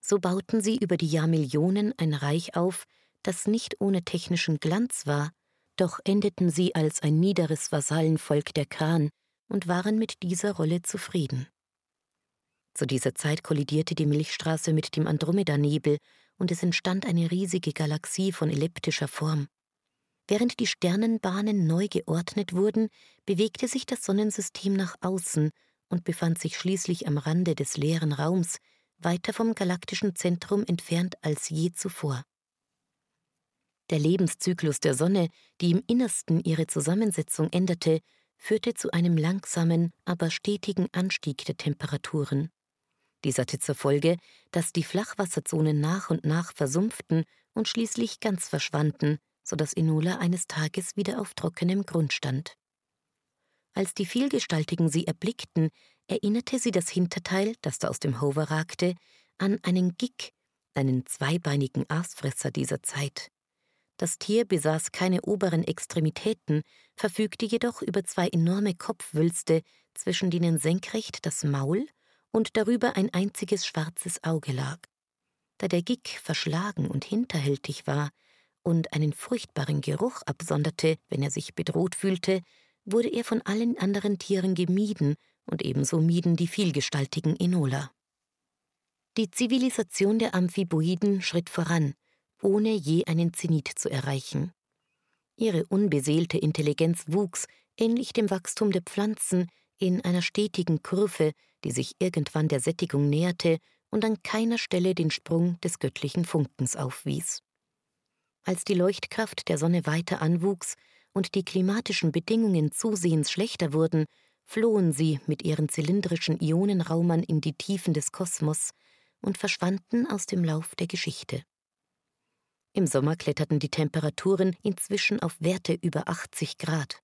So bauten sie über die Jahrmillionen ein Reich auf, das nicht ohne technischen Glanz war, doch endeten sie als ein niederes Vasallenvolk der Khan und waren mit dieser Rolle zufrieden. Zu dieser Zeit kollidierte die Milchstraße mit dem Andromedanebel und es entstand eine riesige Galaxie von elliptischer Form. Während die Sternenbahnen neu geordnet wurden, bewegte sich das Sonnensystem nach außen und befand sich schließlich am Rande des leeren Raums, weiter vom galaktischen Zentrum entfernt als je zuvor. Der Lebenszyklus der Sonne, die im Innersten ihre Zusammensetzung änderte, führte zu einem langsamen, aber stetigen Anstieg der Temperaturen. Dies hatte zur Folge, dass die Flachwasserzonen nach und nach versumpften und schließlich ganz verschwanden, so dass Enola eines Tages wieder auf trockenem Grund stand. Als die Vielgestaltigen sie erblickten, erinnerte sie das Hinterteil, das da aus dem Hover ragte, an einen Gig, einen zweibeinigen Aasfresser dieser Zeit. Das Tier besaß keine oberen Extremitäten, verfügte jedoch über zwei enorme Kopfwülste, zwischen denen senkrecht das Maul und darüber ein einziges schwarzes Auge lag. Da der Gig verschlagen und hinterhältig war und einen furchtbaren Geruch absonderte, wenn er sich bedroht fühlte, wurde er von allen anderen Tieren gemieden und ebenso mieden die vielgestaltigen Enola. Die Zivilisation der Amphiboiden schritt voran, ohne je einen Zenit zu erreichen. Ihre unbeseelte Intelligenz wuchs, ähnlich dem Wachstum der Pflanzen, in einer stetigen Kurve, die sich irgendwann der Sättigung näherte und an keiner Stelle den Sprung des göttlichen Funkens aufwies. Als die Leuchtkraft der Sonne weiter anwuchs und die klimatischen Bedingungen zusehends schlechter wurden, flohen sie mit ihren zylindrischen Ionenraumern in die Tiefen des Kosmos und verschwanden aus dem Lauf der Geschichte. Im Sommer kletterten die Temperaturen inzwischen auf Werte über 80 Grad.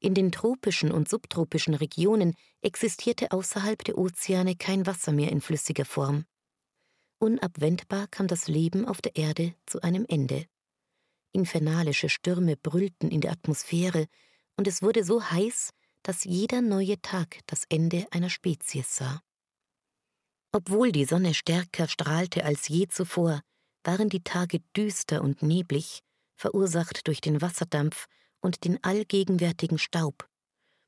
In den tropischen und subtropischen Regionen existierte außerhalb der Ozeane kein Wasser mehr in flüssiger Form. Unabwendbar kam das Leben auf der Erde zu einem Ende. Infernalische Stürme brüllten in der Atmosphäre, und es wurde so heiß, dass jeder neue Tag das Ende einer Spezies sah. Obwohl die Sonne stärker strahlte als je zuvor, waren die Tage düster und neblig, verursacht durch den Wasserdampf und den allgegenwärtigen Staub.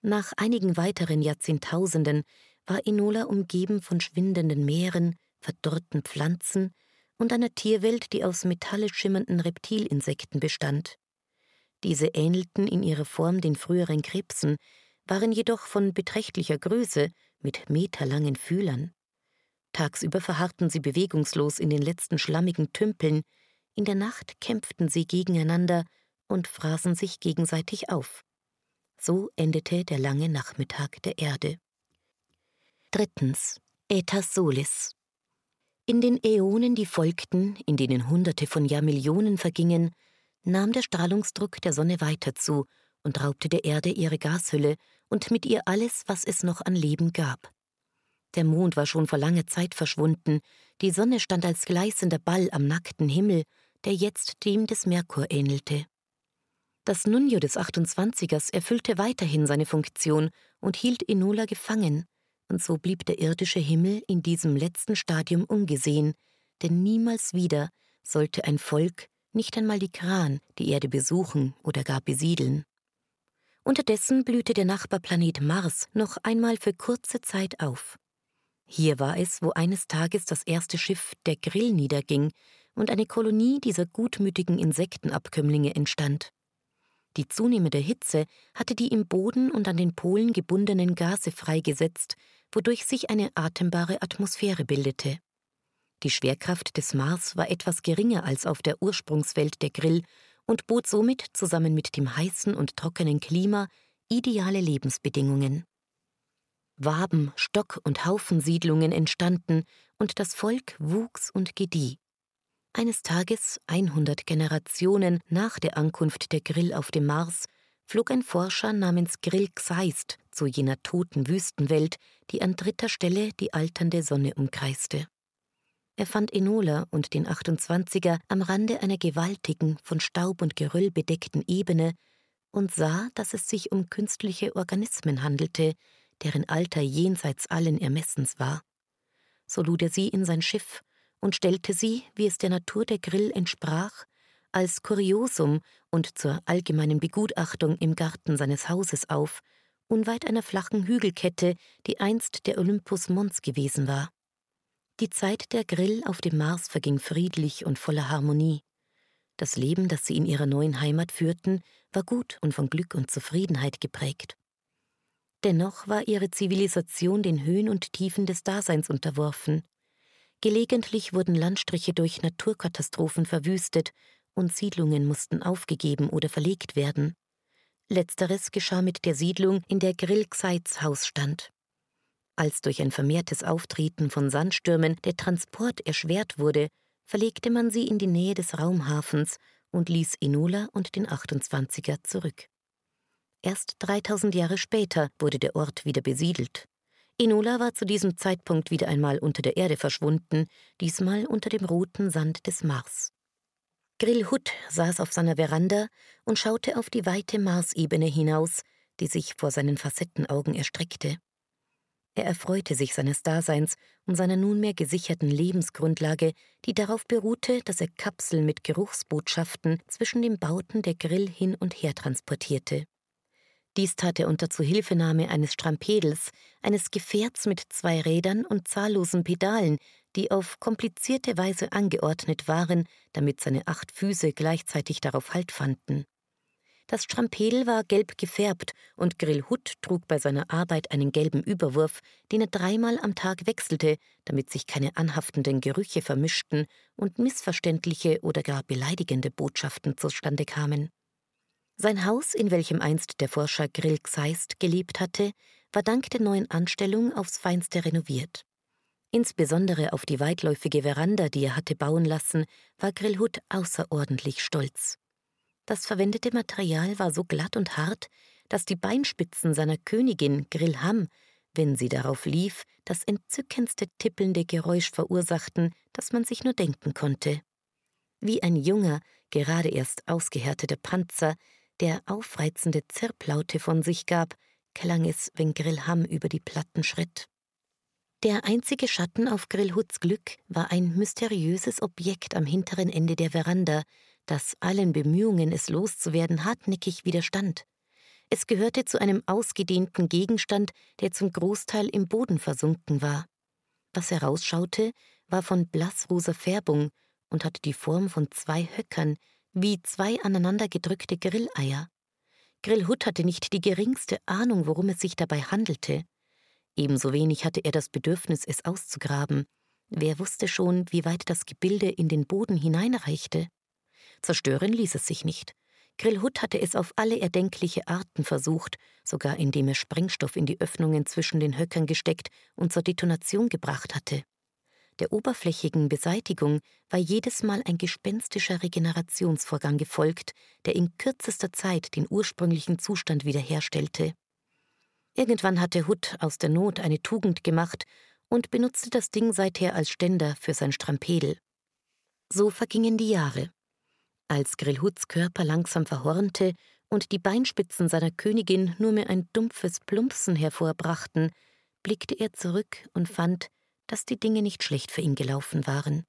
Nach einigen weiteren Jahrzehntausenden war Enola umgeben von schwindenden Meeren, verdorrten Pflanzen und einer Tierwelt, die aus metallisch schimmernden Reptilinsekten bestand. Diese ähnelten in ihrer Form den früheren Krebsen, waren jedoch von beträchtlicher Größe mit meterlangen Fühlern. Tagsüber verharrten sie bewegungslos in den letzten schlammigen Tümpeln, in der Nacht kämpften sie gegeneinander und fraßen sich gegenseitig auf. So endete der lange Nachmittag der Erde. Drittens. Aetas Solis. In den Äonen, die folgten, in denen Hunderte von Jahrmillionen vergingen, nahm der Strahlungsdruck der Sonne weiter zu und raubte der Erde ihre Gashülle und mit ihr alles, was es noch an Leben gab. Der Mond war schon vor langer Zeit verschwunden, die Sonne stand als gleißender Ball am nackten Himmel, der jetzt dem des Merkur ähnelte. Das Nunjo des 28ers erfüllte weiterhin seine Funktion und hielt Enola gefangen, und so blieb der irdische Himmel in diesem letzten Stadium ungesehen, denn niemals wieder sollte ein Volk, nicht einmal die Kran, die Erde besuchen oder gar besiedeln. Unterdessen blühte der Nachbarplanet Mars noch einmal für kurze Zeit auf. Hier war es, wo eines Tages das erste Schiff der Grill niederging und eine Kolonie dieser gutmütigen Insektenabkömmlinge entstand. Die zunehmende Hitze hatte die im Boden und an den Polen gebundenen Gase freigesetzt, wodurch sich eine atembare Atmosphäre bildete. Die Schwerkraft des Mars war etwas geringer als auf der Ursprungswelt der Grill und bot somit zusammen mit dem heißen und trockenen Klima ideale Lebensbedingungen. Waben, Stock- und Haufensiedlungen entstanden und das Volk wuchs und gedieh. Eines Tages, 100 Generationen nach der Ankunft der Grill auf dem Mars, flog ein Forscher namens Grill Xeist zu jener toten Wüstenwelt, die an dritter Stelle die alternde Sonne umkreiste. Er fand Enola und den 28er am Rande einer gewaltigen, von Staub und Geröll bedeckten Ebene und sah, dass es sich um künstliche Organismen handelte, deren Alter jenseits allen Ermessens war. So lud er sie in sein Schiff und stellte sie, wie es der Natur der Grill entsprach, als Kuriosum und zur allgemeinen Begutachtung im Garten seines Hauses auf, unweit einer flachen Hügelkette, die einst der Olympus Mons gewesen war. Die Zeit der Grill auf dem Mars verging friedlich und voller Harmonie. Das Leben, das sie in ihrer neuen Heimat führten, war gut und von Glück und Zufriedenheit geprägt. Dennoch war ihre Zivilisation den Höhen und Tiefen des Daseins unterworfen. Gelegentlich wurden Landstriche durch Naturkatastrophen verwüstet und Siedlungen mussten aufgegeben oder verlegt werden. Letzteres geschah mit der Siedlung, in der Grill Xeits Haus stand. Als durch ein vermehrtes Auftreten von Sandstürmen der Transport erschwert wurde, verlegte man sie in die Nähe des Raumhafens und ließ Enola und den 28er zurück. Erst 3000 Jahre später wurde der Ort wieder besiedelt. Enola war zu diesem Zeitpunkt wieder einmal unter der Erde verschwunden, diesmal unter dem roten Sand des Mars. Grillhut saß auf seiner Veranda und schaute auf die weite Marsebene hinaus, die sich vor seinen Facettenaugen erstreckte. Er erfreute sich seines Daseins und seiner nunmehr gesicherten Lebensgrundlage, die darauf beruhte, dass er Kapseln mit Geruchsbotschaften zwischen den Bauten der Grill hin und her transportierte. Dies tat er unter Zuhilfenahme eines Strampedels, eines Gefährts mit zwei Rädern und zahllosen Pedalen, die auf komplizierte Weise angeordnet waren, damit seine acht Füße gleichzeitig darauf Halt fanden. Das Strampedel war gelb gefärbt und Grillhut trug bei seiner Arbeit einen gelben Überwurf, den er dreimal am Tag wechselte, damit sich keine anhaftenden Gerüche vermischten und missverständliche oder gar beleidigende Botschaften zustande kamen. Sein Haus, in welchem einst der Forscher Grill Xeist gelebt hatte, war dank der neuen Anstellung aufs Feinste renoviert. Insbesondere auf die weitläufige Veranda, die er hatte bauen lassen, war Grillhut außerordentlich stolz. Das verwendete Material war so glatt und hart, dass die Beinspitzen seiner Königin Grillham, wenn sie darauf lief, das entzückendste tippelnde Geräusch verursachten, das man sich nur denken konnte. Wie ein junger, gerade erst ausgehärteter Panzer, der aufreizende Zirplaute von sich gab, klang es, wenn Grillham über die Platten schritt. Der einzige Schatten auf Grillhuts Glück war ein mysteriöses Objekt am hinteren Ende der Veranda, das allen Bemühungen, es loszuwerden, hartnäckig widerstand. Es gehörte zu einem ausgedehnten Gegenstand, der zum Großteil im Boden versunken war. Was herausschaute, war von blassrosa Färbung und hatte die Form von zwei Höckern, wie zwei aneinander gedrückte Grilleier. Grillhut hatte nicht die geringste Ahnung, worum es sich dabei handelte. Ebenso wenig hatte er das Bedürfnis, es auszugraben. Wer wusste schon, wie weit das Gebilde in den Boden hineinreichte? Zerstören ließ es sich nicht. Grillhut hatte es auf alle erdenkliche Arten versucht, sogar indem er Sprengstoff in die Öffnungen zwischen den Höckern gesteckt und zur Detonation gebracht hatte. Der oberflächigen Beseitigung war jedes Mal ein gespenstischer Regenerationsvorgang gefolgt, der in kürzester Zeit den ursprünglichen Zustand wiederherstellte. Irgendwann hatte Hutt aus der Not eine Tugend gemacht und benutzte das Ding seither als Ständer für sein Strampedel. So vergingen die Jahre. Als Grillhuts Körper langsam verhornte und die Beinspitzen seiner Königin nur mehr ein dumpfes Plumpsen hervorbrachten, blickte er zurück und fand, dass die Dinge nicht schlecht für ihn gelaufen waren.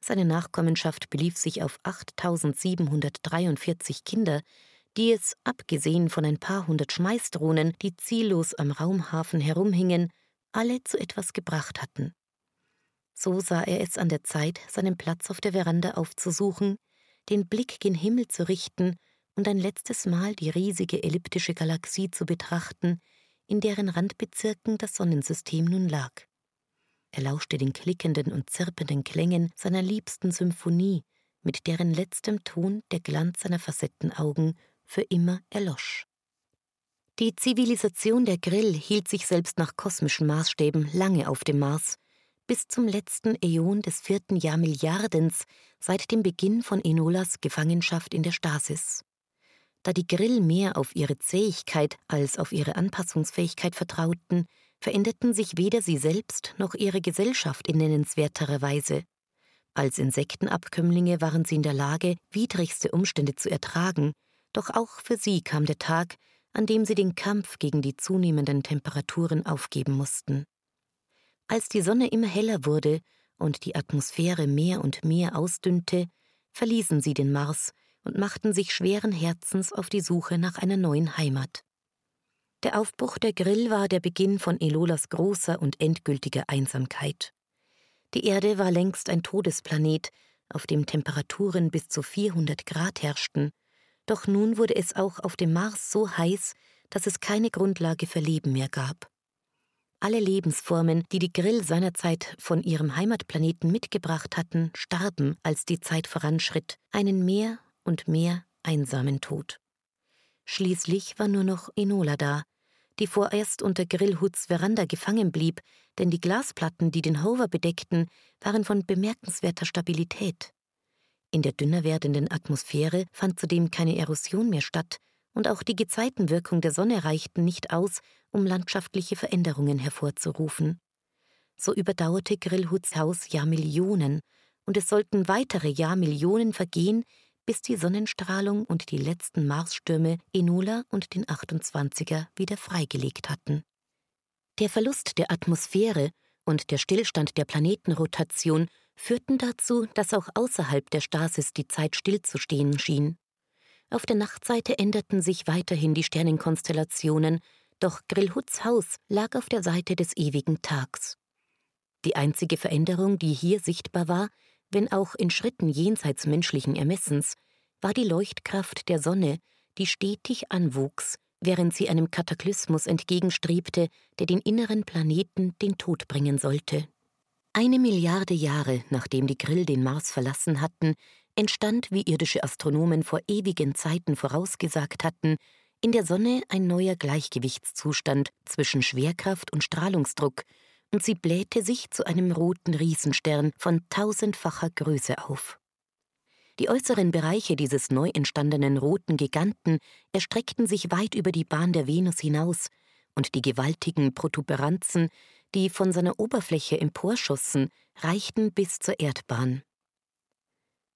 Seine Nachkommenschaft belief sich auf 8743 Kinder, die es, abgesehen von ein paar hundert Schmeißdrohnen, die ziellos am Raumhafen herumhingen, alle zu etwas gebracht hatten. So sah er es an der Zeit, seinen Platz auf der Veranda aufzusuchen, den Blick gen Himmel zu richten und ein letztes Mal die riesige elliptische Galaxie zu betrachten, in deren Randbezirken das Sonnensystem nun lag. Er lauschte den klickenden und zirpenden Klängen seiner liebsten Symphonie, mit deren letztem Ton der Glanz seiner Facettenaugen für immer erlosch. Die Zivilisation der Grill hielt sich selbst nach kosmischen Maßstäben lange auf dem Mars, bis zum letzten Äon des vierten Jahrmilliardens seit dem Beginn von Enolas Gefangenschaft in der Stasis. Da die Grill mehr auf ihre Zähigkeit als auf ihre Anpassungsfähigkeit vertrauten, veränderten sich weder sie selbst noch ihre Gesellschaft in nennenswerterer Weise. Als Insektenabkömmlinge waren sie in der Lage, widrigste Umstände zu ertragen, Doch auch für sie kam der Tag, an dem sie den Kampf gegen die zunehmenden Temperaturen aufgeben mussten. Als die Sonne immer heller wurde und die Atmosphäre mehr und mehr ausdünnte, verließen sie den Mars und machten sich schweren Herzens auf die Suche nach einer neuen Heimat. Der Aufbruch der Grill war der Beginn von Elolas großer und endgültiger Einsamkeit. Die Erde war längst ein Todesplanet, auf dem Temperaturen bis zu 400 Grad herrschten, doch nun wurde es auch auf dem Mars so heiß, dass es keine Grundlage für Leben mehr gab. Alle Lebensformen, die die Grill seinerzeit von ihrem Heimatplaneten mitgebracht hatten, starben, als die Zeit voranschritt, einen mehr und mehr einsamen Tod. Schließlich war nur noch Enola da, die vorerst unter Grillhuts Veranda gefangen blieb, denn die Glasplatten, die den Hover bedeckten, waren von bemerkenswerter Stabilität. In der dünner werdenden Atmosphäre fand zudem keine Erosion mehr statt, und auch die Gezeitenwirkung der Sonne reichten nicht aus, um landschaftliche Veränderungen hervorzurufen. So überdauerte Grillhuts Haus Jahrmillionen, und es sollten weitere Jahrmillionen vergehen, bis die Sonnenstrahlung und die letzten Marsstürme Enola und den 28er wieder freigelegt hatten. Der Verlust der Atmosphäre und der Stillstand der Planetenrotation führten dazu, dass auch außerhalb der Stasis die Zeit stillzustehen schien. Auf der Nachtseite änderten sich weiterhin die Sternenkonstellationen, doch Grillhuts Haus lag auf der Seite des ewigen Tags. Die einzige Veränderung, die hier sichtbar war, wenn auch in Schritten jenseits menschlichen Ermessens, war die Leuchtkraft der Sonne, die stetig anwuchs, während sie einem Kataklysmus entgegenstrebte, der den inneren Planeten den Tod bringen sollte. Eine Milliarde Jahre nachdem die Grill den Mars verlassen hatten, entstand, wie irdische Astronomen vor ewigen Zeiten vorausgesagt hatten, in der Sonne ein neuer Gleichgewichtszustand zwischen Schwerkraft und Strahlungsdruck, und sie blähte sich zu einem roten Riesenstern von tausendfacher Größe auf. Die äußeren Bereiche dieses neu entstandenen roten Giganten erstreckten sich weit über die Bahn der Venus hinaus, und die gewaltigen Protuberanzen, die von seiner Oberfläche emporschossen, reichten bis zur Erdbahn.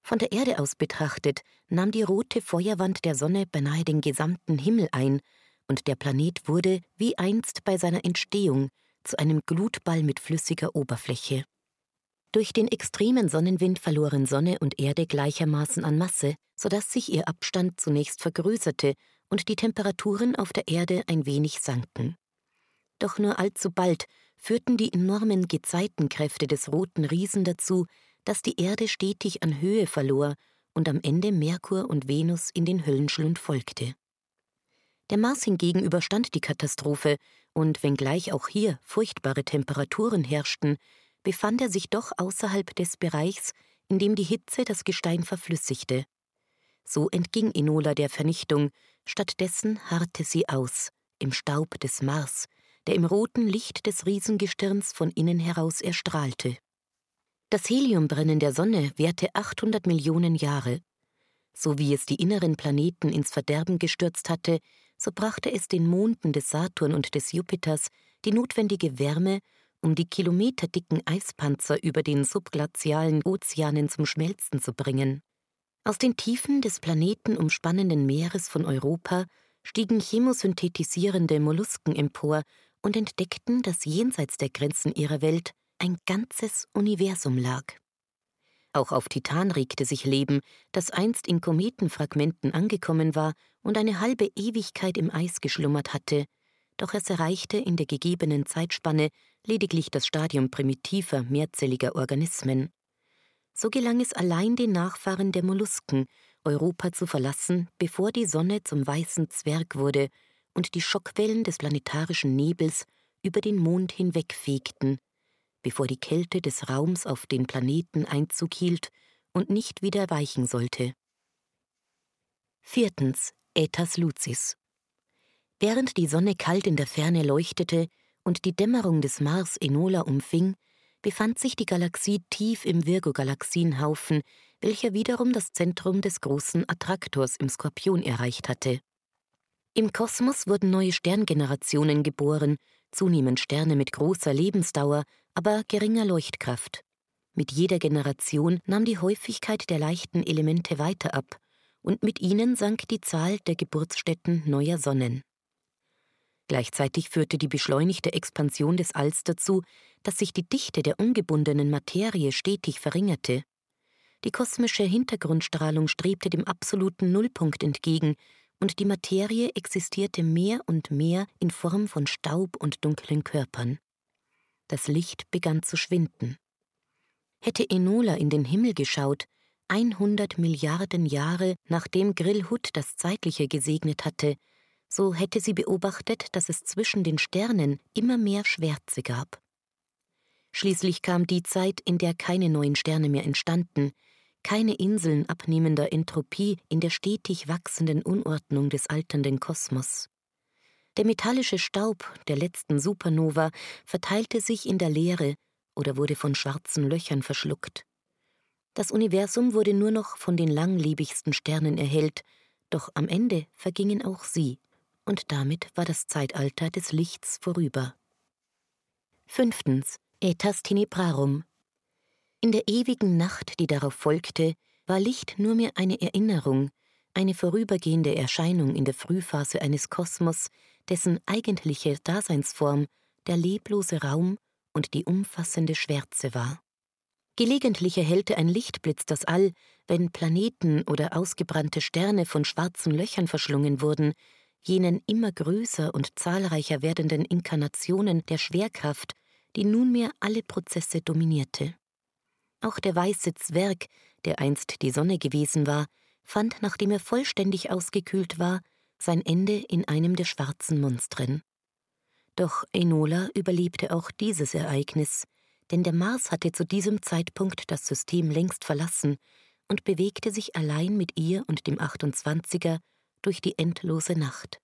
Von der Erde aus betrachtet nahm die rote Feuerwand der Sonne beinahe den gesamten Himmel ein, und der Planet wurde, wie einst bei seiner Entstehung, zu einem Glutball mit flüssiger Oberfläche. Durch den extremen Sonnenwind verloren Sonne und Erde gleichermaßen an Masse, sodass sich ihr Abstand zunächst vergrößerte und die Temperaturen auf der Erde ein wenig sanken. Doch nur allzu bald führten die enormen Gezeitenkräfte des roten Riesen dazu, dass die Erde stetig an Höhe verlor und am Ende Merkur und Venus in den Höllenschlund folgte. Der Mars hingegen überstand die Katastrophe, und wenngleich auch hier furchtbare Temperaturen herrschten, befand er sich doch außerhalb des Bereichs, in dem die Hitze das Gestein verflüssigte. So entging Enola der Vernichtung, stattdessen harrte sie aus, im Staub des Mars, der im roten Licht des Riesengestirns von innen heraus erstrahlte. Das Heliumbrennen der Sonne währte 800 Millionen Jahre. So wie es die inneren Planeten ins Verderben gestürzt hatte, so brachte es den Monden des Saturn und des Jupiters die notwendige Wärme, um die kilometerdicken Eispanzer über den subglazialen Ozeanen zum Schmelzen zu bringen. Aus den Tiefen des planetenumspannenden Meeres von Europa stiegen chemosynthetisierende Mollusken empor und entdeckten, dass jenseits der Grenzen ihrer Welt ein ganzes Universum lag. Auch auf Titan regte sich Leben, das einst in Kometenfragmenten angekommen war und eine halbe Ewigkeit im Eis geschlummert hatte, doch es erreichte in der gegebenen Zeitspanne lediglich das Stadium primitiver, mehrzelliger Organismen. So gelang es allein den Nachfahren der Mollusken, Europa zu verlassen, bevor die Sonne zum weißen Zwerg wurde und die Schockwellen des planetarischen Nebels über den Mond hinwegfegten, bevor die Kälte des Raums auf den Planeten Einzug hielt und nicht wieder weichen sollte. Viertens. Aetas Lucis. Während die Sonne kalt in der Ferne leuchtete und die Dämmerung des Mars Enola umfing, befand sich die Galaxie tief im Virgo-Galaxienhaufen, welcher wiederum das Zentrum des großen Attraktors im Skorpion erreicht hatte. Im Kosmos wurden neue Sterngenerationen geboren, zunehmend Sterne mit großer Lebensdauer, aber geringer Leuchtkraft. Mit jeder Generation nahm die Häufigkeit der leichten Elemente weiter ab, und mit ihnen sank die Zahl der Geburtsstätten neuer Sonnen. Gleichzeitig führte die beschleunigte Expansion des Alls dazu, dass sich die Dichte der ungebundenen Materie stetig verringerte. Die kosmische Hintergrundstrahlung strebte dem absoluten Nullpunkt entgegen, und die Materie existierte mehr und mehr in Form von Staub und dunklen Körpern. Das Licht begann zu schwinden. Hätte Enola in den Himmel geschaut, 100 Milliarden Jahre nachdem Grillhut das Zeitliche gesegnet hatte, so hätte sie beobachtet, dass es zwischen den Sternen immer mehr Schwärze gab. Schließlich kam die Zeit, in der keine neuen Sterne mehr entstanden, keine Inseln abnehmender Entropie in der stetig wachsenden Unordnung des alternden Kosmos. Der metallische Staub der letzten Supernova verteilte sich in der Leere oder wurde von schwarzen Löchern verschluckt. Das Universum wurde nur noch von den langlebigsten Sternen erhellt, doch am Ende vergingen auch sie, und damit war das Zeitalter des Lichts vorüber. Fünftens. Etas tenebrarum. In der ewigen Nacht, die darauf folgte, war Licht nur mehr eine Erinnerung, eine vorübergehende Erscheinung in der Frühphase eines Kosmos, dessen eigentliche Daseinsform der leblose Raum und die umfassende Schwärze war. Gelegentlich erhellte ein Lichtblitz das All, wenn Planeten oder ausgebrannte Sterne von schwarzen Löchern verschlungen wurden, jenen immer größer und zahlreicher werdenden Inkarnationen der Schwerkraft, die nunmehr alle Prozesse dominierte. Auch der weiße Zwerg, der einst die Sonne gewesen war, fand, nachdem er vollständig ausgekühlt war, sein Ende in einem der schwarzen Monstren. Doch Enola überlebte auch dieses Ereignis, denn der Mars hatte zu diesem Zeitpunkt das System längst verlassen und bewegte sich allein mit ihr und dem 28er durch die endlose Nacht.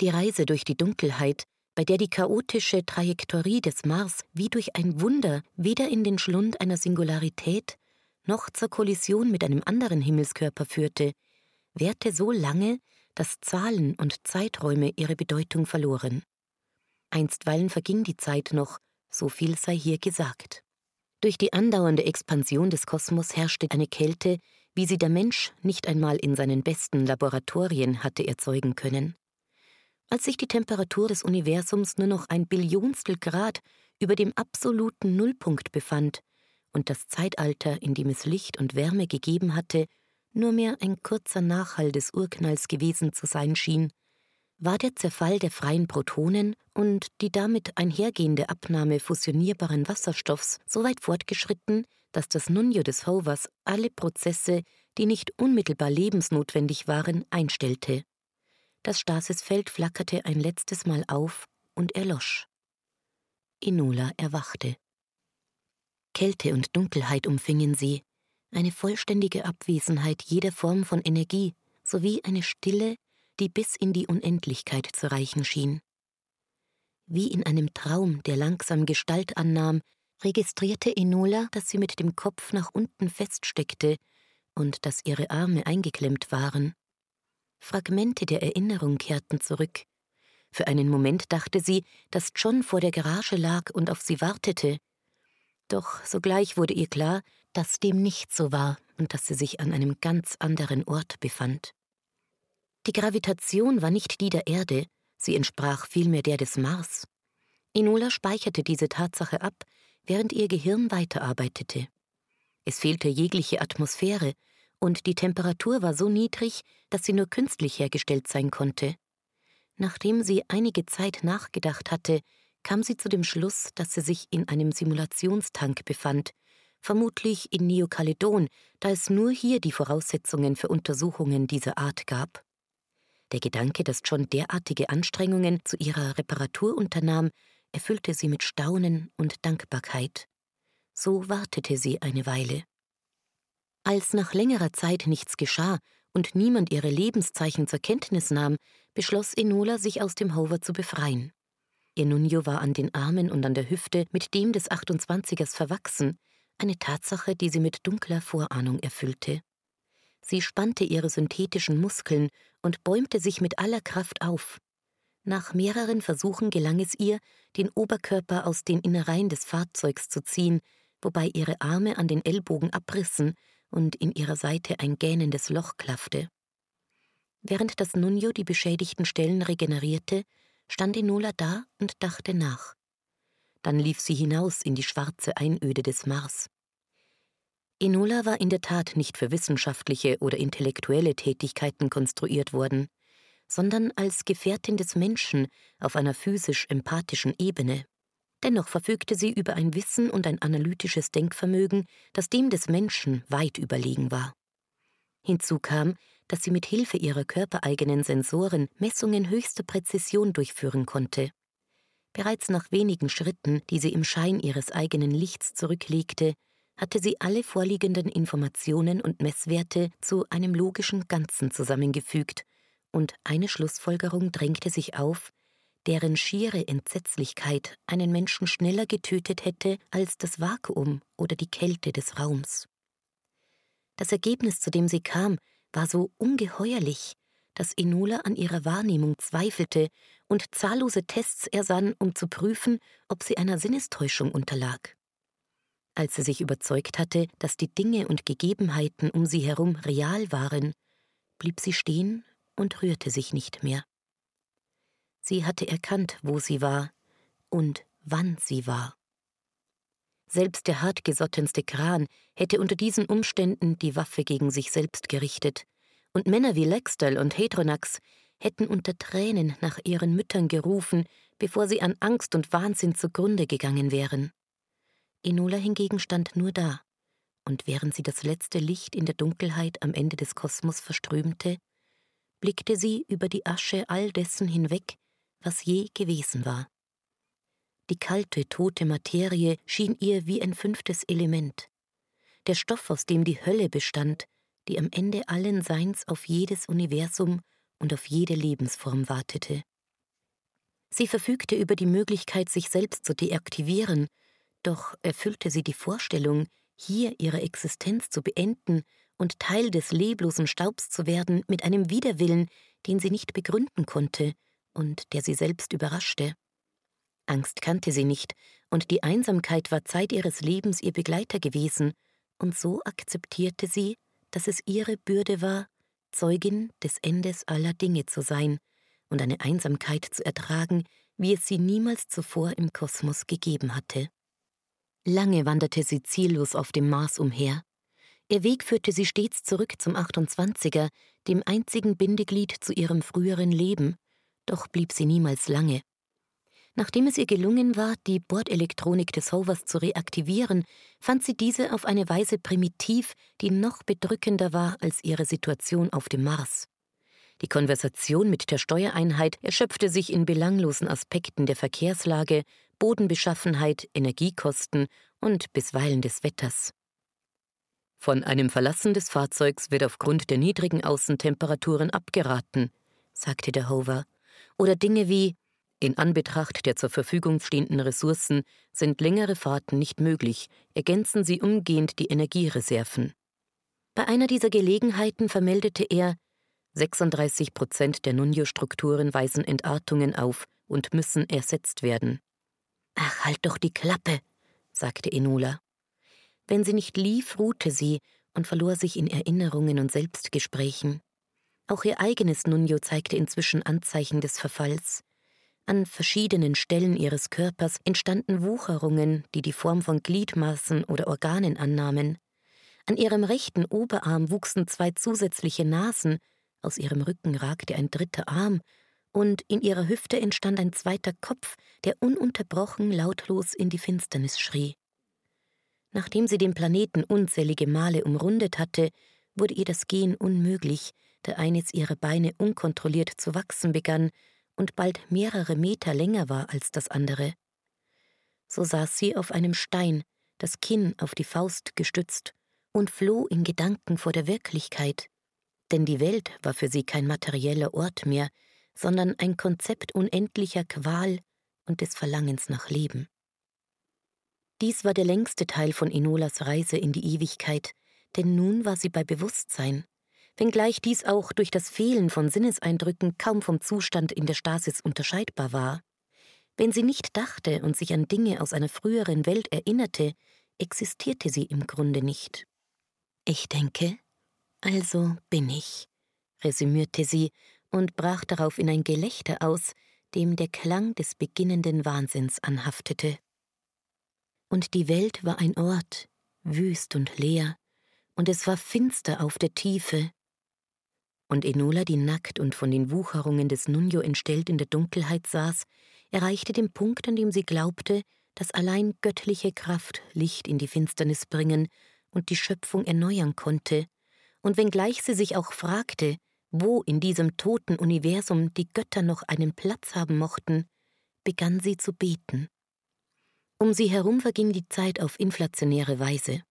Die Reise durch die Dunkelheit, bei der die chaotische Trajektorie des Mars wie durch ein Wunder weder in den Schlund einer Singularität noch zur Kollision mit einem anderen Himmelskörper führte, währte so lange, dass Zahlen und Zeiträume ihre Bedeutung verloren. Einstweilen verging die Zeit noch, so viel sei hier gesagt. Durch die andauernde Expansion des Kosmos herrschte eine Kälte, wie sie der Mensch nicht einmal in seinen besten Laboratorien hatte erzeugen können. Als sich die Temperatur des Universums nur noch ein Billionstel Grad über dem absoluten Nullpunkt befand und das Zeitalter, in dem es Licht und Wärme gegeben hatte, nur mehr ein kurzer Nachhall des Urknalls gewesen zu sein schien, war der Zerfall der freien Protonen und die damit einhergehende Abnahme fusionierbaren Wasserstoffs so weit fortgeschritten, dass das Nunio des Hovers alle Prozesse, die nicht unmittelbar lebensnotwendig waren, einstellte. Das Stasisfeld flackerte ein letztes Mal auf und erlosch. Inola erwachte. Kälte und Dunkelheit umfingen sie, eine vollständige Abwesenheit jeder Form von Energie sowie eine Stille, die bis in die Unendlichkeit zu reichen schien. Wie in einem Traum, der langsam Gestalt annahm, registrierte Enola, dass sie mit dem Kopf nach unten feststeckte und dass ihre Arme eingeklemmt waren. Fragmente der Erinnerung kehrten zurück. Für einen Moment dachte sie, dass John vor der Garage lag und auf sie wartete. Doch sogleich wurde ihr klar, dass dem nicht so war und dass sie sich an einem ganz anderen Ort befand. Die Gravitation war nicht die der Erde, sie entsprach vielmehr der des Mars. Enola speicherte diese Tatsache ab, während ihr Gehirn weiterarbeitete. Es fehlte jegliche Atmosphäre, und die Temperatur war so niedrig, dass sie nur künstlich hergestellt sein konnte. Nachdem sie einige Zeit nachgedacht hatte, kam sie zu dem Schluss, dass sie sich in einem Simulationstank befand, vermutlich in Neokaledon, da es nur hier die Voraussetzungen für Untersuchungen dieser Art gab. Der Gedanke, dass John derartige Anstrengungen zu ihrer Reparatur unternahm, erfüllte sie mit Staunen und Dankbarkeit. So wartete sie eine Weile. Als nach längerer Zeit nichts geschah und niemand ihre Lebenszeichen zur Kenntnis nahm, beschloss Enola, sich aus dem Hover zu befreien. Ihr Nunio war an den Armen und an der Hüfte mit dem des 28ers verwachsen, eine Tatsache, die sie mit dunkler Vorahnung erfüllte. Sie spannte ihre synthetischen Muskeln und bäumte sich mit aller Kraft auf. Nach mehreren Versuchen gelang es ihr, den Oberkörper aus den Innereien des Fahrzeugs zu ziehen, wobei ihre Arme an den Ellbogen abrissen und in ihrer Seite ein gähnendes Loch klaffte. Während das Nunio die beschädigten Stellen regenerierte, stand Enola da und dachte nach. Dann lief sie hinaus in die schwarze Einöde des Mars. Enola war in der Tat nicht für wissenschaftliche oder intellektuelle Tätigkeiten konstruiert worden, sondern als Gefährtin des Menschen auf einer physisch-empathischen Ebene. Dennoch verfügte sie über ein Wissen und ein analytisches Denkvermögen, das dem des Menschen weit überlegen war. Hinzu kam, dass sie mit Hilfe ihrer körpereigenen Sensoren Messungen höchster Präzision durchführen konnte. Bereits nach wenigen Schritten, die sie im Schein ihres eigenen Lichts zurücklegte, hatte sie alle vorliegenden Informationen und Messwerte zu einem logischen Ganzen zusammengefügt, und eine Schlussfolgerung drängte sich auf, deren schiere Entsetzlichkeit einen Menschen schneller getötet hätte als das Vakuum oder die Kälte des Raums. Das Ergebnis, zu dem sie kam, war so ungeheuerlich, dass Enola an ihrer Wahrnehmung zweifelte und zahllose Tests ersann, um zu prüfen, ob sie einer Sinnestäuschung unterlag. Als sie sich überzeugt hatte, dass die Dinge und Gegebenheiten um sie herum real waren, blieb sie stehen und rührte sich nicht mehr. Sie hatte erkannt, wo sie war und wann sie war. Selbst der hartgesottenste Kran hätte unter diesen Umständen die Waffe gegen sich selbst gerichtet, und Männer wie Lextel und Hedronax hätten unter Tränen nach ihren Müttern gerufen, bevor sie an Angst und Wahnsinn zugrunde gegangen wären. Enola hingegen stand nur da, und während sie das letzte Licht in der Dunkelheit am Ende des Kosmos verströmte, blickte sie über die Asche all dessen hinweg, was je gewesen war. Die kalte, tote Materie schien ihr wie ein fünftes Element. Der Stoff, aus dem die Hölle bestand, die am Ende allen Seins auf jedes Universum und auf jede Lebensform wartete. Sie verfügte über die Möglichkeit, sich selbst zu deaktivieren, doch erfüllte sie die Vorstellung, hier ihre Existenz zu beenden und Teil des leblosen Staubs zu werden, mit einem Widerwillen, den sie nicht begründen konnte und der sie selbst überraschte. Angst kannte sie nicht, und die Einsamkeit war Zeit ihres Lebens ihr Begleiter gewesen, und so akzeptierte sie, dass es ihre Bürde war, Zeugin des Endes aller Dinge zu sein und eine Einsamkeit zu ertragen, wie es sie niemals zuvor im Kosmos gegeben hatte. Lange wanderte sie ziellos auf dem Mars umher. Ihr Weg führte sie stets zurück zum 28er, dem einzigen Bindeglied zu ihrem früheren Leben, doch blieb sie niemals lange. Nachdem es ihr gelungen war, die Bordelektronik des Hovers zu reaktivieren, fand sie diese auf eine Weise primitiv, die noch bedrückender war als ihre Situation auf dem Mars. Die Konversation mit der Steuereinheit erschöpfte sich in belanglosen Aspekten der Verkehrslage, Bodenbeschaffenheit, Energiekosten und bisweilen des Wetters. Von einem Verlassen des Fahrzeugs wird aufgrund der niedrigen Außentemperaturen abgeraten, sagte der Hover. Oder Dinge wie in Anbetracht der zur Verfügung stehenden Ressourcen sind längere Fahrten nicht möglich, ergänzen Sie umgehend die Energiereserven. Bei einer dieser Gelegenheiten vermeldete er, 36 Prozent der Nunio-Strukturen weisen Entartungen auf und müssen ersetzt werden. Ach, halt doch die Klappe, sagte Enola. Wenn sie nicht lief, ruhte sie und verlor sich in Erinnerungen und Selbstgesprächen. Auch ihr eigenes Nunio zeigte inzwischen Anzeichen des Verfalls. An verschiedenen Stellen ihres Körpers entstanden Wucherungen, die die Form von Gliedmaßen oder Organen annahmen. An ihrem rechten Oberarm wuchsen zwei zusätzliche Nasen, aus ihrem Rücken ragte ein dritter Arm, und in ihrer Hüfte entstand ein zweiter Kopf, der ununterbrochen lautlos in die Finsternis schrie. Nachdem sie den Planeten unzählige Male umrundet hatte, wurde ihr das Gehen unmöglich, da eines ihrer Beine unkontrolliert zu wachsen begann und bald mehrere Meter länger war als das andere. So saß sie auf einem Stein, das Kinn auf die Faust gestützt, und floh in Gedanken vor der Wirklichkeit, denn die Welt war für sie kein materieller Ort mehr, sondern ein Konzept unendlicher Qual und des Verlangens nach Leben. Dies war der längste Teil von Enolas Reise in die Ewigkeit, denn nun war sie bei Bewusstsein, wenngleich dies auch durch das Fehlen von Sinneseindrücken kaum vom Zustand in der Stasis unterscheidbar war. Wenn sie nicht dachte und sich an Dinge aus einer früheren Welt erinnerte, existierte sie im Grunde nicht. Ich denke, also bin ich, resümierte sie und brach darauf in ein Gelächter aus, dem der Klang des beginnenden Wahnsinns anhaftete. Und die Welt war ein Ort, wüst und leer, und es war finster auf der Tiefe. Und Enola, die nackt und von den Wucherungen des Nunjo entstellt in der Dunkelheit saß, erreichte den Punkt, an dem sie glaubte, dass allein göttliche Kraft Licht in die Finsternis bringen und die Schöpfung erneuern konnte, und wenngleich sie sich auch fragte, wo in diesem toten Universum die Götter noch einen Platz haben mochten, begann sie zu beten. Um sie herum verging die Zeit auf inflationäre Weise.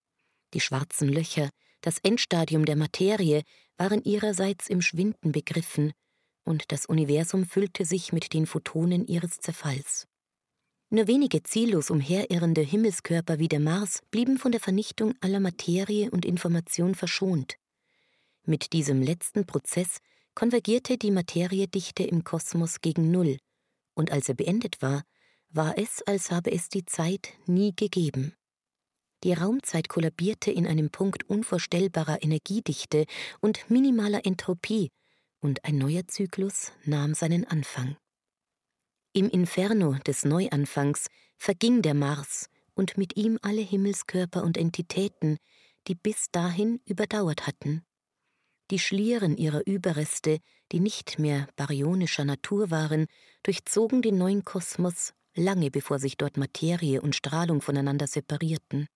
Die schwarzen Löcher, das Endstadium der Materie, waren ihrerseits im Schwinden begriffen, und das Universum füllte sich mit den Photonen ihres Zerfalls. Nur wenige ziellos umherirrende Himmelskörper wie der Mars blieben von der Vernichtung aller Materie und Information verschont. Mit diesem letzten Prozess konvergierte die Materiedichte im Kosmos gegen Null, und als er beendet war, war es, als habe es die Zeit nie gegeben. Die Raumzeit kollabierte in einem Punkt unvorstellbarer Energiedichte und minimaler Entropie, und ein neuer Zyklus nahm seinen Anfang. Im Inferno des Neuanfangs verging der Mars und mit ihm alle Himmelskörper und Entitäten, die bis dahin überdauert hatten. Die Schlieren ihrer Überreste, die nicht mehr baryonischer Natur waren, durchzogen den neuen Kosmos lange bevor sich dort Materie und Strahlung voneinander separierten.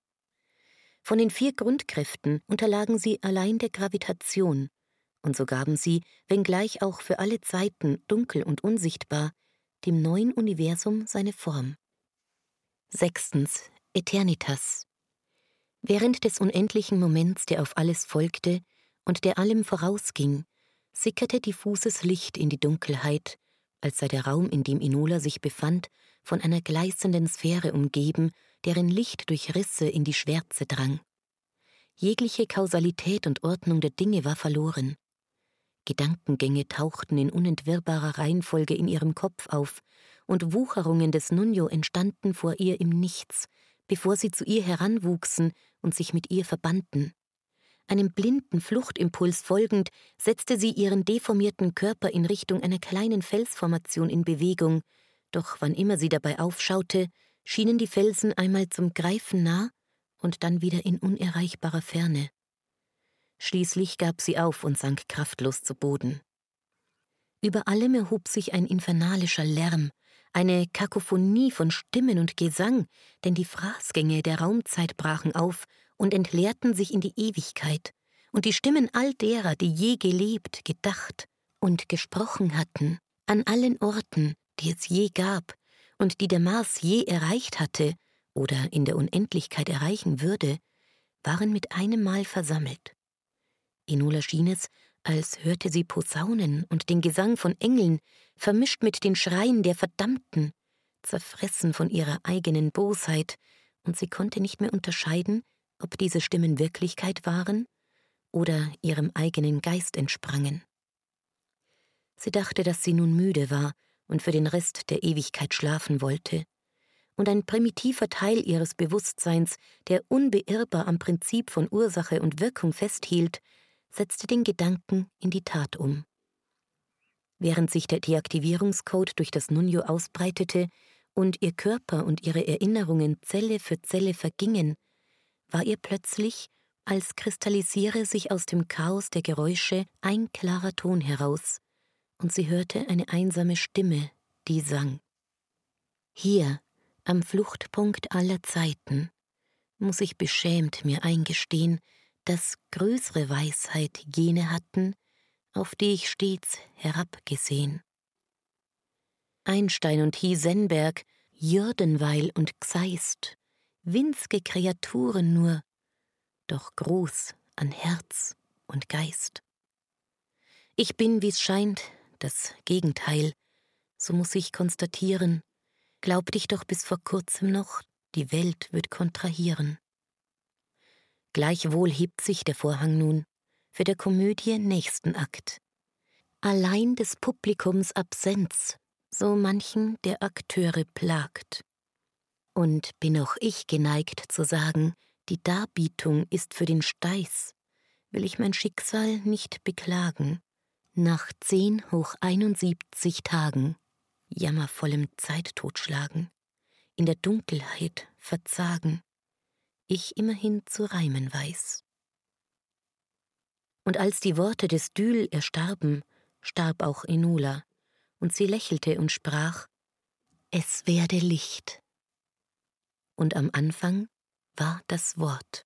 Von den vier Grundkräften unterlagen sie allein der Gravitation, und so gaben sie, wenngleich auch für alle Zeiten dunkel und unsichtbar, dem neuen Universum seine Form. Sechstens Eternitas. Während des unendlichen Moments, der auf alles folgte, und der allem vorausging, sickerte diffuses Licht in die Dunkelheit, als sei der Raum, in dem Inola sich befand, von einer gleißenden Sphäre umgeben, deren Licht durch Risse in die Schwärze drang. Jegliche Kausalität und Ordnung der Dinge war verloren. Gedankengänge tauchten in unentwirrbarer Reihenfolge in ihrem Kopf auf, und Wucherungen des Nunjo entstanden vor ihr im Nichts, bevor sie zu ihr heranwuchsen und sich mit ihr verbanden. Einem blinden Fluchtimpuls folgend, setzte sie ihren deformierten Körper in Richtung einer kleinen Felsformation in Bewegung, doch wann immer sie dabei aufschaute, schienen die Felsen einmal zum Greifen nah und dann wieder in unerreichbarer Ferne. Schließlich gab sie auf und sank kraftlos zu Boden. Über allem erhob sich ein infernalischer Lärm, eine Kakophonie von Stimmen und Gesang, denn die Fraßgänge der Raumzeit brachen auf und entleerten sich in die Ewigkeit, und die Stimmen all derer, die je gelebt, gedacht und gesprochen hatten, an allen Orten, die es je gab und die der Mars je erreicht hatte oder in der Unendlichkeit erreichen würde, waren mit einem Mal versammelt. Enola schien es, als hörte sie Posaunen und den Gesang von Engeln, vermischt mit den Schreien der Verdammten, zerfressen von ihrer eigenen Bosheit, und sie konnte nicht mehr unterscheiden, ob diese Stimmen Wirklichkeit waren oder ihrem eigenen Geist entsprangen. Sie dachte, dass sie nun müde war und für den Rest der Ewigkeit schlafen wollte, und ein primitiver Teil ihres Bewusstseins, der unbeirrbar am Prinzip von Ursache und Wirkung festhielt, setzte den Gedanken in die Tat um. Während sich der Deaktivierungscode durch das Nunjo ausbreitete und ihr Körper und ihre Erinnerungen Zelle für Zelle vergingen, war ihr plötzlich, als kristallisiere sich aus dem Chaos der Geräusche ein klarer Ton heraus, und sie hörte eine einsame Stimme, die sang. Hier, am Fluchtpunkt aller Zeiten, muss ich beschämt mir eingestehen, dass größere Weisheit jene hatten, auf die ich stets herabgesehen. Einstein und Hiesenberg, Jürdenweil und Gseist winzige Kreaturen nur, doch groß an Herz und Geist. Ich bin, wie's scheint, das Gegenteil, so muss ich konstatieren, glaubte ich doch bis vor kurzem noch, die Welt wird kontrahieren. Gleichwohl hebt sich der Vorhang nun für der Komödie nächsten Akt. Allein des Publikums Absenz, so manchen der Akteure plagt. Und bin auch ich geneigt zu sagen, die Darbietung ist für den Steiß, will ich mein Schicksal nicht beklagen, Nach zehn hoch einundsiebzig Tagen, jammervollem Zeittotschlagen, in der Dunkelheit verzagen, ich immerhin zu reimen weiß. Und als die Worte des Dühl erstarben, starb auch Enula, und sie lächelte und sprach, es werde Licht. Und am Anfang war das Wort.